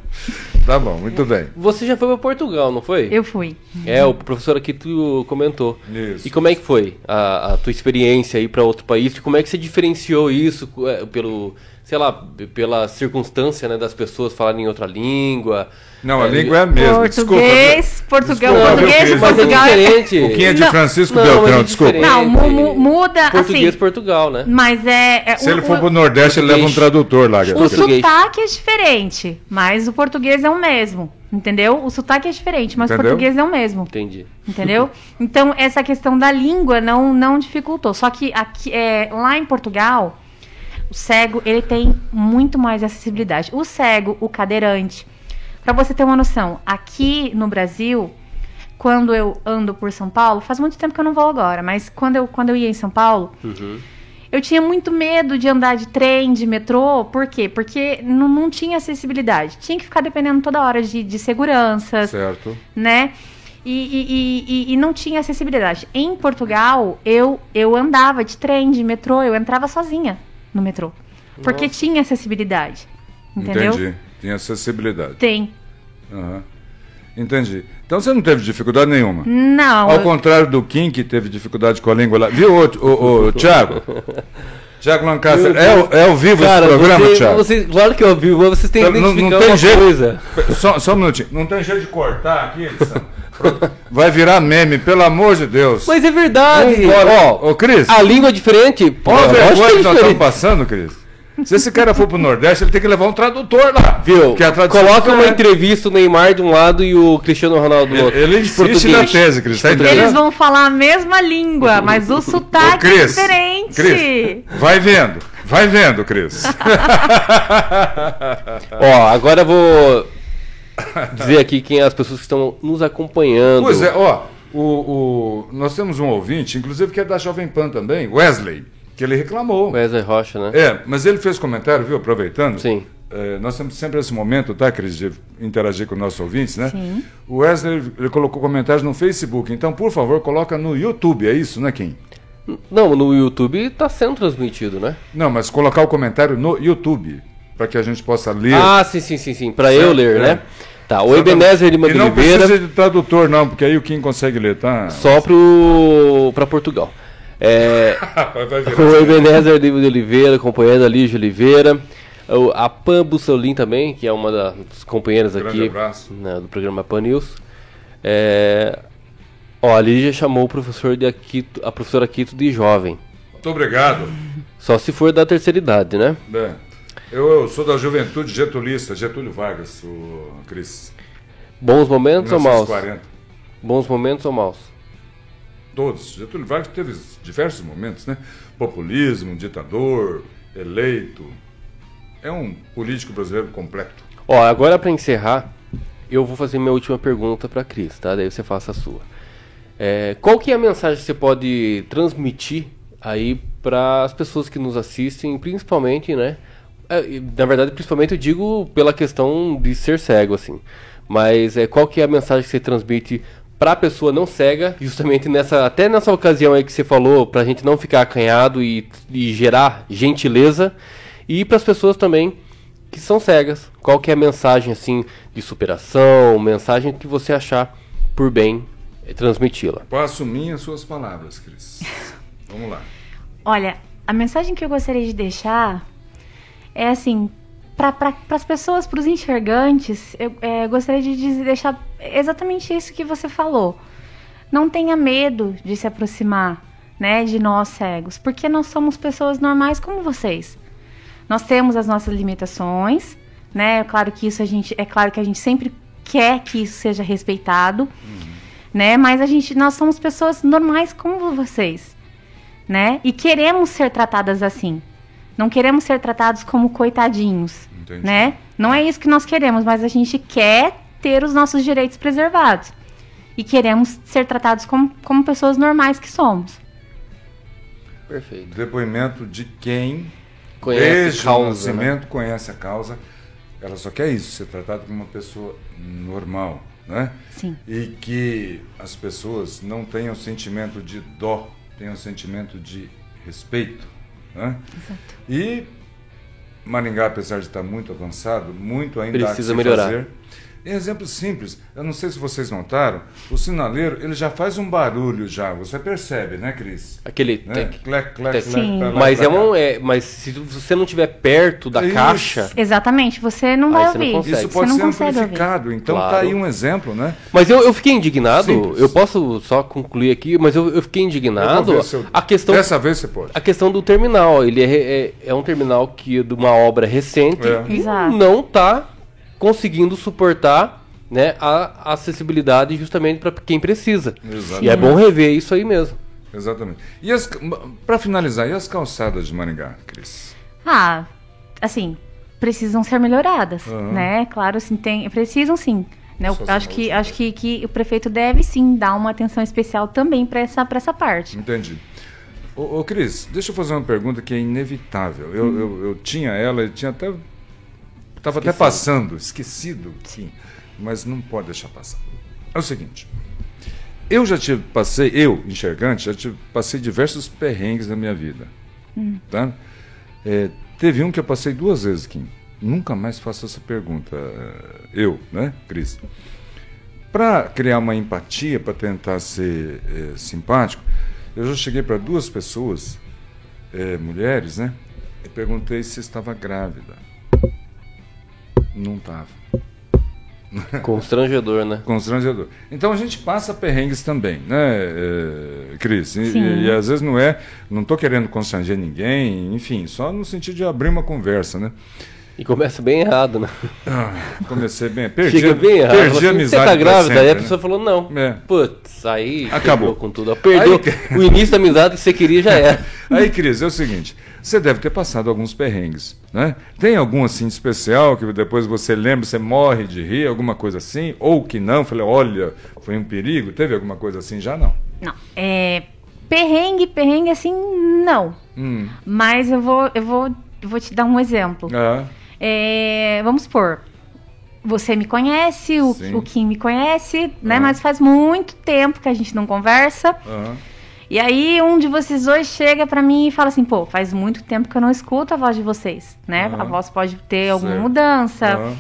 Tá bom, muito bem. Você já foi para Portugal, não foi? Eu fui. É, o professor aqui tu comentou. Isso. E como é que foi a, a tua experiência aí para outro país? E como é que você diferenciou isso é, pelo, sei lá, pela circunstância né, das pessoas falarem em outra língua? Não, a É, língua é a mesma. Português, português, Desculpa, português? Portugal. Mas é diferente. O que é de Não. Francisco Não, Beltrão, é desculpa. Não, mu- mu- muda Português assim. Portugal, né? Mas é. é Se o- ele for o- pro Nordeste, ele leva um Português. tradutor lá. O. Português. sotaque é diferente, mas o português é o mesmo, entendeu? O sotaque é diferente, mas o português é o mesmo, Entendi. entendeu? Então essa questão da língua não não dificultou. Só que aqui é, lá em Portugal, o cego ele tem muito mais acessibilidade. O cego, o cadeirante, para você ter uma noção, aqui no Brasil quando eu ando por São Paulo, faz muito tempo que eu não vou agora, mas quando eu, quando eu ia em São Paulo, Uhum. eu tinha muito medo de andar de trem, de metrô. Por quê? Porque não, não tinha acessibilidade. Tinha que ficar dependendo toda hora de, de segurança, Certo. né? E, e- e- e- não tinha acessibilidade. Em Portugal, eu, eu andava de trem, de metrô, eu entrava sozinha no metrô. Porque Nossa. tinha acessibilidade. Entendeu? Entendi. Tem acessibilidade. Tem. Aham. Entendi. Então você não teve dificuldade nenhuma. Não. Ao eu- contrário do Kim, que teve dificuldade com a língua lá. Viu, ô, ô, ô, Thiago? Thiago Lancaster, é, ao- é ao vivo Cara, esse programa, você, Thiago? você- claro que eu vi, mas vocês têm que Não- não tem uma jeito. coisa. Só, só um minutinho. Não tem jeito de cortar aqui, edição? Pronto. Vai virar meme, pelo amor de Deus. Mas é verdade. Ó, ô, Cris, A língua é diferente? Olha a lógico vergonha que é nós estamos passando, Cris. Se esse cara for pro Nordeste, ele tem que levar um tradutor lá. Viu? Que a Coloca uma é- entrevista o Neymar de um lado e o Cristiano Ronaldo do Ele, outro. ele insiste Português. na tese, Cris. Tá? Eles vão falar a mesma língua, mas o Ô, sotaque é diferente. Cris, vai vendo. Vai vendo, Cris. Ó, agora eu vou dizer aqui quem é as pessoas que estão nos acompanhando. Pois é, ó, o, o- nós temos um ouvinte, inclusive que é da Jovem Pan também, Wesley, que ele reclamou. Wesley Rocha, né? É, mas ele fez comentário, viu, aproveitando. Sim. é, nós temos sempre esse momento, tá, Cris, de interagir com nossos ouvintes, né? Sim. O Wesley ele colocou comentários no Facebook, então, por favor, coloca no YouTube, é isso, né, Kim? Não, no YouTube está sendo transmitido, né? Não, mas colocar o comentário no YouTube, para que a gente possa ler. Ah, sim, sim, sim, sim, para eu ler, é. né? Tá, o Ebenezer Lima e de não Oliveira, precisa de tradutor, não, porque aí o Kim consegue ler, tá? só pro, pra Portugal. É, o Ebenezer de Oliveira, companheiro da Lígia Oliveira, a Pam Bussolin também, que é uma das companheiras Grande aqui né, do programa Pan News. É, ó, a Lígia chamou o professor de Aquito, a professora Aquito de jovem. Muito obrigado. Só se for da terceira idade, né? É. Eu, eu sou da juventude getulista, Getúlio Vargas, o Cris. Bons momentos ou maus? 1940. Bons momentos ou maus? Todos. Getúlio Vargas teve diversos momentos, né? Populismo, ditador, eleito. É um político brasileiro completo. Ó, agora para encerrar, eu vou fazer minha última pergunta para Cris, tá? Daí você faça a sua. É, qual que é a mensagem que você pode transmitir aí para as pessoas que nos assistem, principalmente, né? É, na verdade, principalmente eu digo pela questão de ser cego, assim. Mas é, qual que é a mensagem que você transmite para a pessoa não cega, justamente nessa, até nessa ocasião aí que você falou, para a gente não ficar acanhado e, e gerar gentileza, e para as pessoas também que são cegas. Qual que é a mensagem assim de superação, mensagem que você achar por bem eh, transmiti-la? Passo minhas suas palavras, Cris. Vamos lá. Olha, a mensagem que eu gostaria de deixar é assim, para as pessoas, para os enxergantes, eu é, gostaria de dizer- deixar exatamente isso que você falou. Não tenha medo de se aproximar, né, de nós cegos, porque nós somos pessoas normais como vocês. Nós temos as nossas limitações, né? É claro que isso a gente, é claro que a gente sempre quer que isso seja respeitado, né? Mas a gente, nós somos pessoas normais como vocês, né? E queremos ser tratadas assim. Não queremos ser tratados como coitadinhos, Entendi. né? Não é isso que nós queremos, mas a gente quer ter os nossos direitos preservados. E queremos ser tratados como, como pessoas normais que somos. Perfeito. Depoimento de quem, Conhece desde o nascimento, conhece a causa. Ela só quer isso, ser tratada como uma pessoa normal, né? Sim. E que as pessoas não tenham sentimento de dó, tenham sentimento de respeito, né? E Maringá, apesar de estar muito avançado, muito ainda há que Precisa se melhorar. fazer. Em exemplo simples, eu não sei se vocês notaram, o sinaleiro ele já faz um barulho já, você percebe, né, Cris? Aquele Né? tec- Clec, clec, tec- clec, lá Mas é um, é, mas se você não estiver perto da Isso. caixa, Exatamente, você não vai você não ouvir. consegue. Isso você pode não ser consegue ouvir. amplificado, então tá Claro. aí um exemplo, né? Mas eu, eu fiquei indignado, Simples. eu posso só concluir aqui, mas eu, eu fiquei Eu indignado. se eu- A questão, Dessa vez você pode. a questão do terminal, ele é, é, é um terminal que de uma obra recente É. e Exato. não está conseguindo suportar né, a acessibilidade justamente para quem precisa. Exatamente. E é bom rever isso aí mesmo. Exatamente. E as, para finalizar, e as calçadas de Maringá, Cris? Ah, assim, precisam ser melhoradas, Aham. né? Claro, assim, tem, precisam sim. Né? Acho que, acho que, que o prefeito deve sim dar uma atenção especial também para essa, pra essa parte. Entendi. Ô, ô, Cris, deixa eu fazer uma pergunta que é inevitável. Eu, eu, eu tinha ela, eu tinha até. Estava até passando, esquecido, sim. Mas não pode deixar passar. É o seguinte. Eu já tive, passei, eu, enxergante, já tive, passei diversos perrengues na minha vida. Tá? É, teve um que eu passei duas vezes, Kim. Nunca mais faço essa pergunta. Eu, né, Cris? Para criar uma empatia, para tentar ser eh, simpático, eu já cheguei para duas pessoas, eh, mulheres, né? E perguntei se estava grávida. Não estava. Constrangedor, né? Constrangedor. Então a gente passa perrengues também, né, eh, Cris? E, Sim. e- e às vezes não é, não estou querendo constranger ninguém, enfim, só no sentido de abrir uma conversa, né? E começa bem errado, né? Ah, comecei bem, perdi, Chega bem errado. perdi a amizade Você tá grávida? Aí a sempre, pessoa né? falou, não. É. Putz, aí Acabou. com tudo. Perdeu Aí- o início da amizade que você queria já era. Aí, Cris, é o seguinte: você deve ter passado alguns perrengues, né? Tem algum assim especial que depois você lembra, você morre de rir, alguma coisa assim? Ou que não? Falei, olha, foi um perigo? Teve alguma coisa assim? Já não. Não, é perrengue, perrengue assim, não. Hum. Mas eu vou, eu vou, eu vou te dar um exemplo. Ah, É, vamos supor, você me conhece, o, o Kim me conhece, né? Uhum. Mas faz muito tempo que a gente não conversa. Uhum. E aí um de vocês dois chega para mim e fala assim, pô, faz muito tempo que eu não escuto a voz de vocês, né? Uhum. A voz pode ter alguma certo. mudança.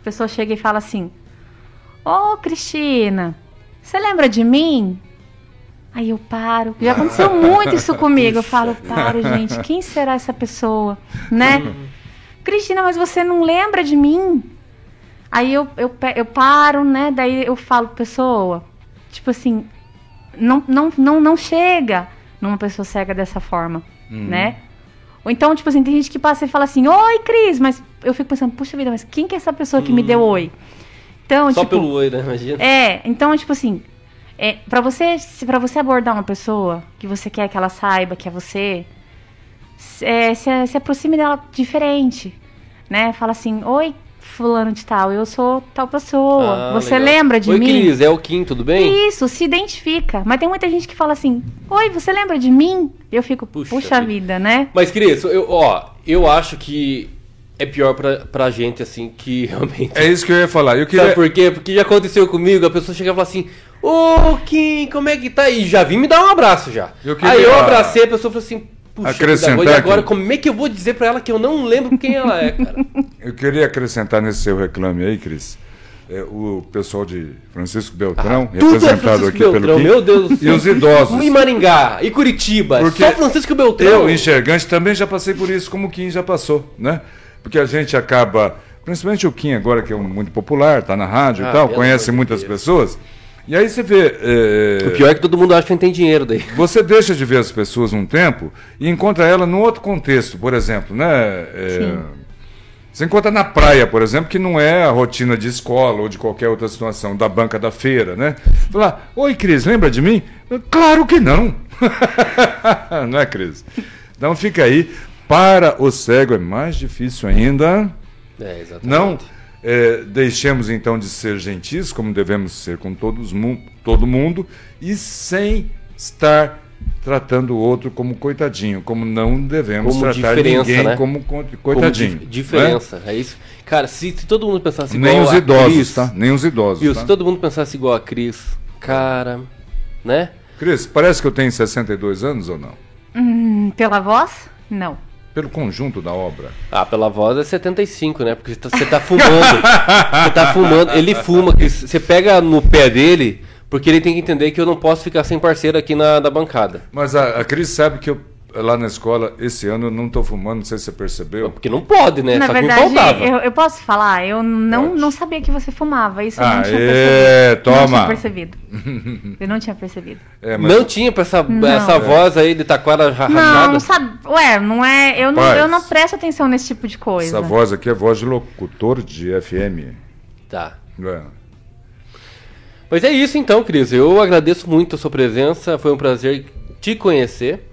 A pessoa chega e fala assim, ô oh, Cristina, você lembra de mim? Aí eu paro. Já aconteceu muito isso comigo. Eu falo, paro, gente, quem será essa pessoa, né? Cristina, mas você não lembra de mim? Aí eu, eu, eu paro, né? Daí eu falo, pessoa, tipo assim, não, não, não, não chega numa pessoa cega dessa forma, uhum. né? Ou então, tipo assim, tem gente que passa e fala assim, oi, Cris, mas eu fico pensando, puxa vida, mas quem que é essa pessoa que me deu uhum. oi? Então, Só tipo, pelo oi, né? Imagina. É, então, tipo assim, é, para você, para você abordar uma pessoa que você quer que ela saiba que é você, é, se, se aproxime dela diferente, né? Fala assim, oi, fulano de tal, eu sou tal pessoa. Ah, você legal. lembra de oi, mim? Oi, Cris, é o Kim, tudo bem? Isso, se identifica. Mas tem muita gente que fala assim, oi, você lembra de mim? Eu fico, puxa, puxa vida, né? Mas, Cris, eu, ó, eu acho que é pior pra, pra gente, assim, que realmente... É isso que eu ia falar. Eu queria... Sabe por quê? Porque já aconteceu comigo, a pessoa chega e fala assim, ô, Kim, como é que tá? E já vim me dar um abraço já. Eu queria... Aí eu abracei, a pessoa falou assim, Puxa, acrescentar e agora como é que eu vou dizer para ela que eu não lembro quem ela é, cara? eu queria acrescentar nesse seu reclame aí, Cris, é, o pessoal de Francisco Beltrão, ah, é representado é aqui Beltrão, pelo Kim, meu Deus do céu. E os idosos. E Maringá, e Curitiba, Porque só Francisco Beltrão. Eu, enxergante, também já passei por isso, como o Kim já passou, né? Porque a gente acaba, principalmente o Kim agora, que é muito popular, tá na rádio ah, e tal, conhece muitas Deus. pessoas e aí você vê. É... O pior é que todo mundo acha que não tem dinheiro daí. Você deixa de ver as pessoas um tempo e encontra ela num outro contexto, por exemplo, né? É... Você encontra na praia, por exemplo, que não é a rotina de escola ou de qualquer outra situação, da banca da feira, né? Falar, oi Cris, lembra de mim? Claro que não! não é, Cris? Então fica aí. Para o cego é mais difícil ainda. É, exatamente. Não é, deixemos então de ser gentis, como devemos ser com todos, todo mundo, e sem estar tratando o outro como coitadinho, como não devemos como tratar ninguém né? como coitadinho. Como di diferença, né? é isso. Cara, se, se, todo mundo pensasse igual Nem os idosos, Cris, tá? Nem os idosos. Viu, tá? Se todo mundo pensasse igual a Cris, cara, né? Cris, parece que eu tenho 62 anos ou não? Hum, pela voz, não pelo conjunto da obra? Ah, pela voz é 75, né? Porque você tá, fumando. você tá fumando. Ele fuma, você pega no pé dele, porque ele tem que entender que eu não posso ficar sem parceiro aqui na, na bancada. Mas a, a Cris sabe que eu lá na escola, esse ano eu não estou fumando, não sei se você percebeu. Porque não pode, né? Na Só verdade. Eu, eu posso falar, eu não, não sabia que você fumava. Isso eu ah, não tinha é, percebido. Toma. Não tinha percebido. eu não tinha percebido. É, mas... Não tinha pra essa, essa é. voz aí de taquara rajada? Não, sabe. Ué, não é. Eu não, eu não presto atenção nesse tipo de coisa. Essa voz aqui é voz de locutor de FM. Tá. É. Pois é isso então, Cris. Eu agradeço muito a sua presença. Foi um prazer te conhecer.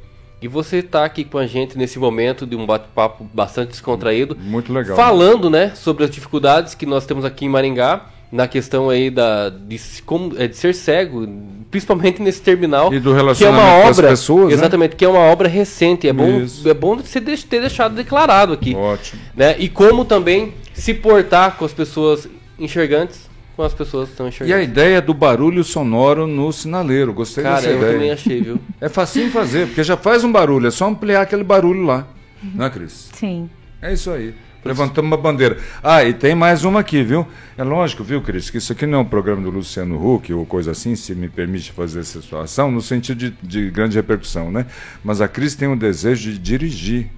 E você está aqui com a gente nesse momento de um bate-papo bastante descontraído. Muito legal. Falando, né, sobre as dificuldades que nós temos aqui em Maringá, na questão aí da, de, como, é, de ser cego, principalmente nesse terminal. E do relacionamento que é uma obra, pessoas, né? Exatamente, né? que é uma obra recente. É bom, é bom você ter deixado declarado aqui. Ótimo. Né? E como também se portar com as pessoas enxergantes com as pessoas que estão enxergando. E a ideia do barulho sonoro no sinaleiro, gostei Cara, dessa ideia. Cara, eu também achei, viu? É facinho fazer, porque já faz um barulho, é só ampliar aquele barulho lá. Uhum. Não é, Cris? Sim. É isso aí. Levantamos uma bandeira. Ah, e tem mais uma aqui, viu? É lógico, viu, Cris, que isso aqui não é um programa do Luciano Huck ou coisa assim, se me permite fazer essa situação, no sentido de, de grande repercussão, né? Mas a Cris tem um desejo de dirigir.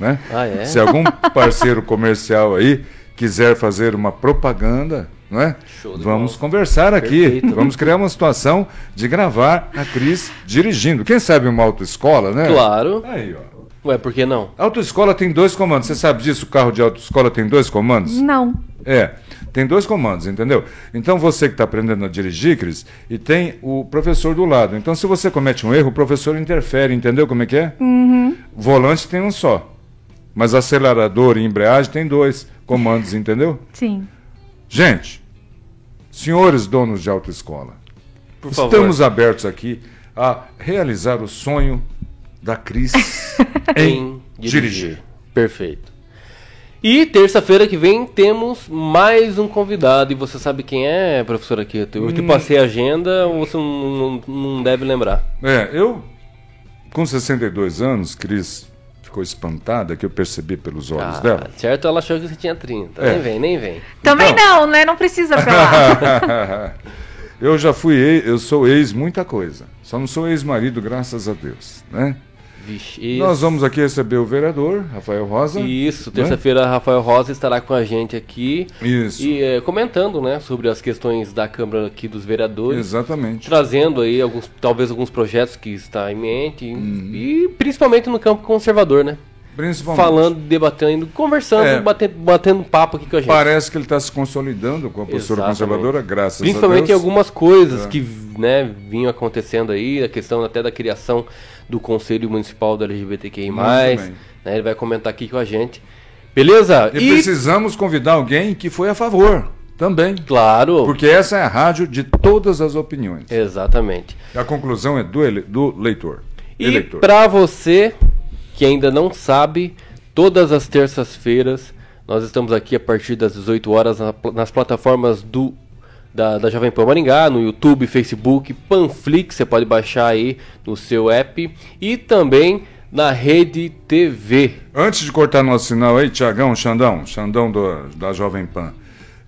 Né? Ah, é? Se algum parceiro comercial aí quiser fazer uma propaganda, não é? Vamos bola. conversar aqui. Perfeito. Vamos criar uma situação de gravar a Cris dirigindo. Quem sabe uma autoescola, né? Claro. Aí, ó. Ué, por que não? Autoescola tem dois comandos. Você sabe disso? O carro de autoescola tem dois comandos? Não. É, tem dois comandos, entendeu? Então você que está aprendendo a dirigir, Cris, e tem o professor do lado. Então se você comete um erro, o professor interfere, entendeu como é que é? Uhum. Volante tem um só. Mas acelerador e embreagem tem dois comandos, entendeu? Sim. Gente, senhores donos de autoescola, Por estamos favor. abertos aqui a realizar o sonho da Cris em, dirigir. Perfeito. E terça-feira que vem temos mais um convidado. E você sabe quem é, professor aqui? Eu te hum. passei a agenda, você não, não deve lembrar. É, eu, com 62 anos, Cris ficou espantada que eu percebi pelos olhos ah, dela. Certo, ela achou que você tinha 30. É. Nem vem, nem vem. Também então... não, né? Não precisa falar. eu já fui, eu sou ex muita coisa. Só não sou ex-marido, graças a Deus, né? Vixe, Nós vamos aqui receber o vereador, Rafael Rosa. Isso, né? terça-feira né? Rafael Rosa estará com a gente aqui. Isso. E é, comentando, né, sobre as questões da Câmara aqui dos vereadores. Exatamente. Trazendo aí alguns, talvez alguns projetos que está em mente. Uhum. E principalmente no campo conservador, né? Principalmente. Falando, debatendo, conversando, é, batendo, batendo papo aqui com a gente. Parece que ele está se consolidando com a postura Exatamente. conservadora, graças Principalmente a Deus. em algumas coisas é. que né, vinham acontecendo aí, a questão até da criação do Conselho Municipal do LGBTQI+. Né, ele vai comentar aqui com a gente. Beleza? E, e precisamos convidar alguém que foi a favor também. Claro. Porque essa é a rádio de todas as opiniões. Exatamente. A conclusão é do, ele, do leitor. E para você que ainda não sabe, todas as terças-feiras nós estamos aqui a partir das 18 horas nas plataformas do da, da Jovem Pan Maringá, no YouTube, Facebook, Panflix, você pode baixar aí no seu app e também na Rede TV. Antes de cortar nosso sinal aí, Tiagão, Xandão, Xandão do, da Jovem Pan.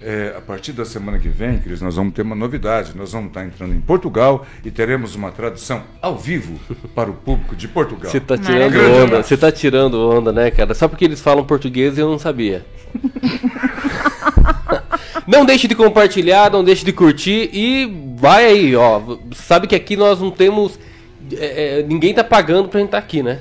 É, a partir da semana que vem, Cris, nós vamos ter uma novidade. Nós vamos estar entrando em Portugal e teremos uma tradução ao vivo para o público de Portugal. Você está tirando onda, você está tirando onda, né, cara? Só porque eles falam português eu não sabia. não deixe de compartilhar, não deixe de curtir e vai aí, ó. Sabe que aqui nós não temos. É, é, ninguém tá pagando pra gente estar tá aqui, né?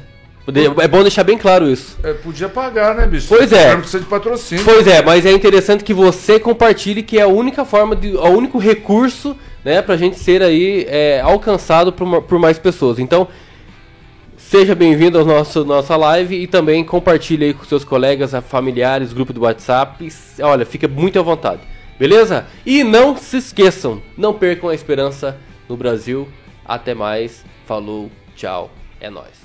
É bom deixar bem claro isso. É, podia pagar, né, bicho? Pois é. Não precisa de patrocínio. Pois é, mas é interessante que você compartilhe, que é a única forma, de, o único recurso, né, pra gente ser aí é, alcançado por, por mais pessoas. Então, Seja bem-vindo ao nosso nossa live e também compartilhe aí com seus colegas, familiares, grupo do WhatsApp. Olha, fica muito à vontade. Beleza? E não se esqueçam, não percam a esperança no Brasil. Até mais. Falou, tchau. É nós.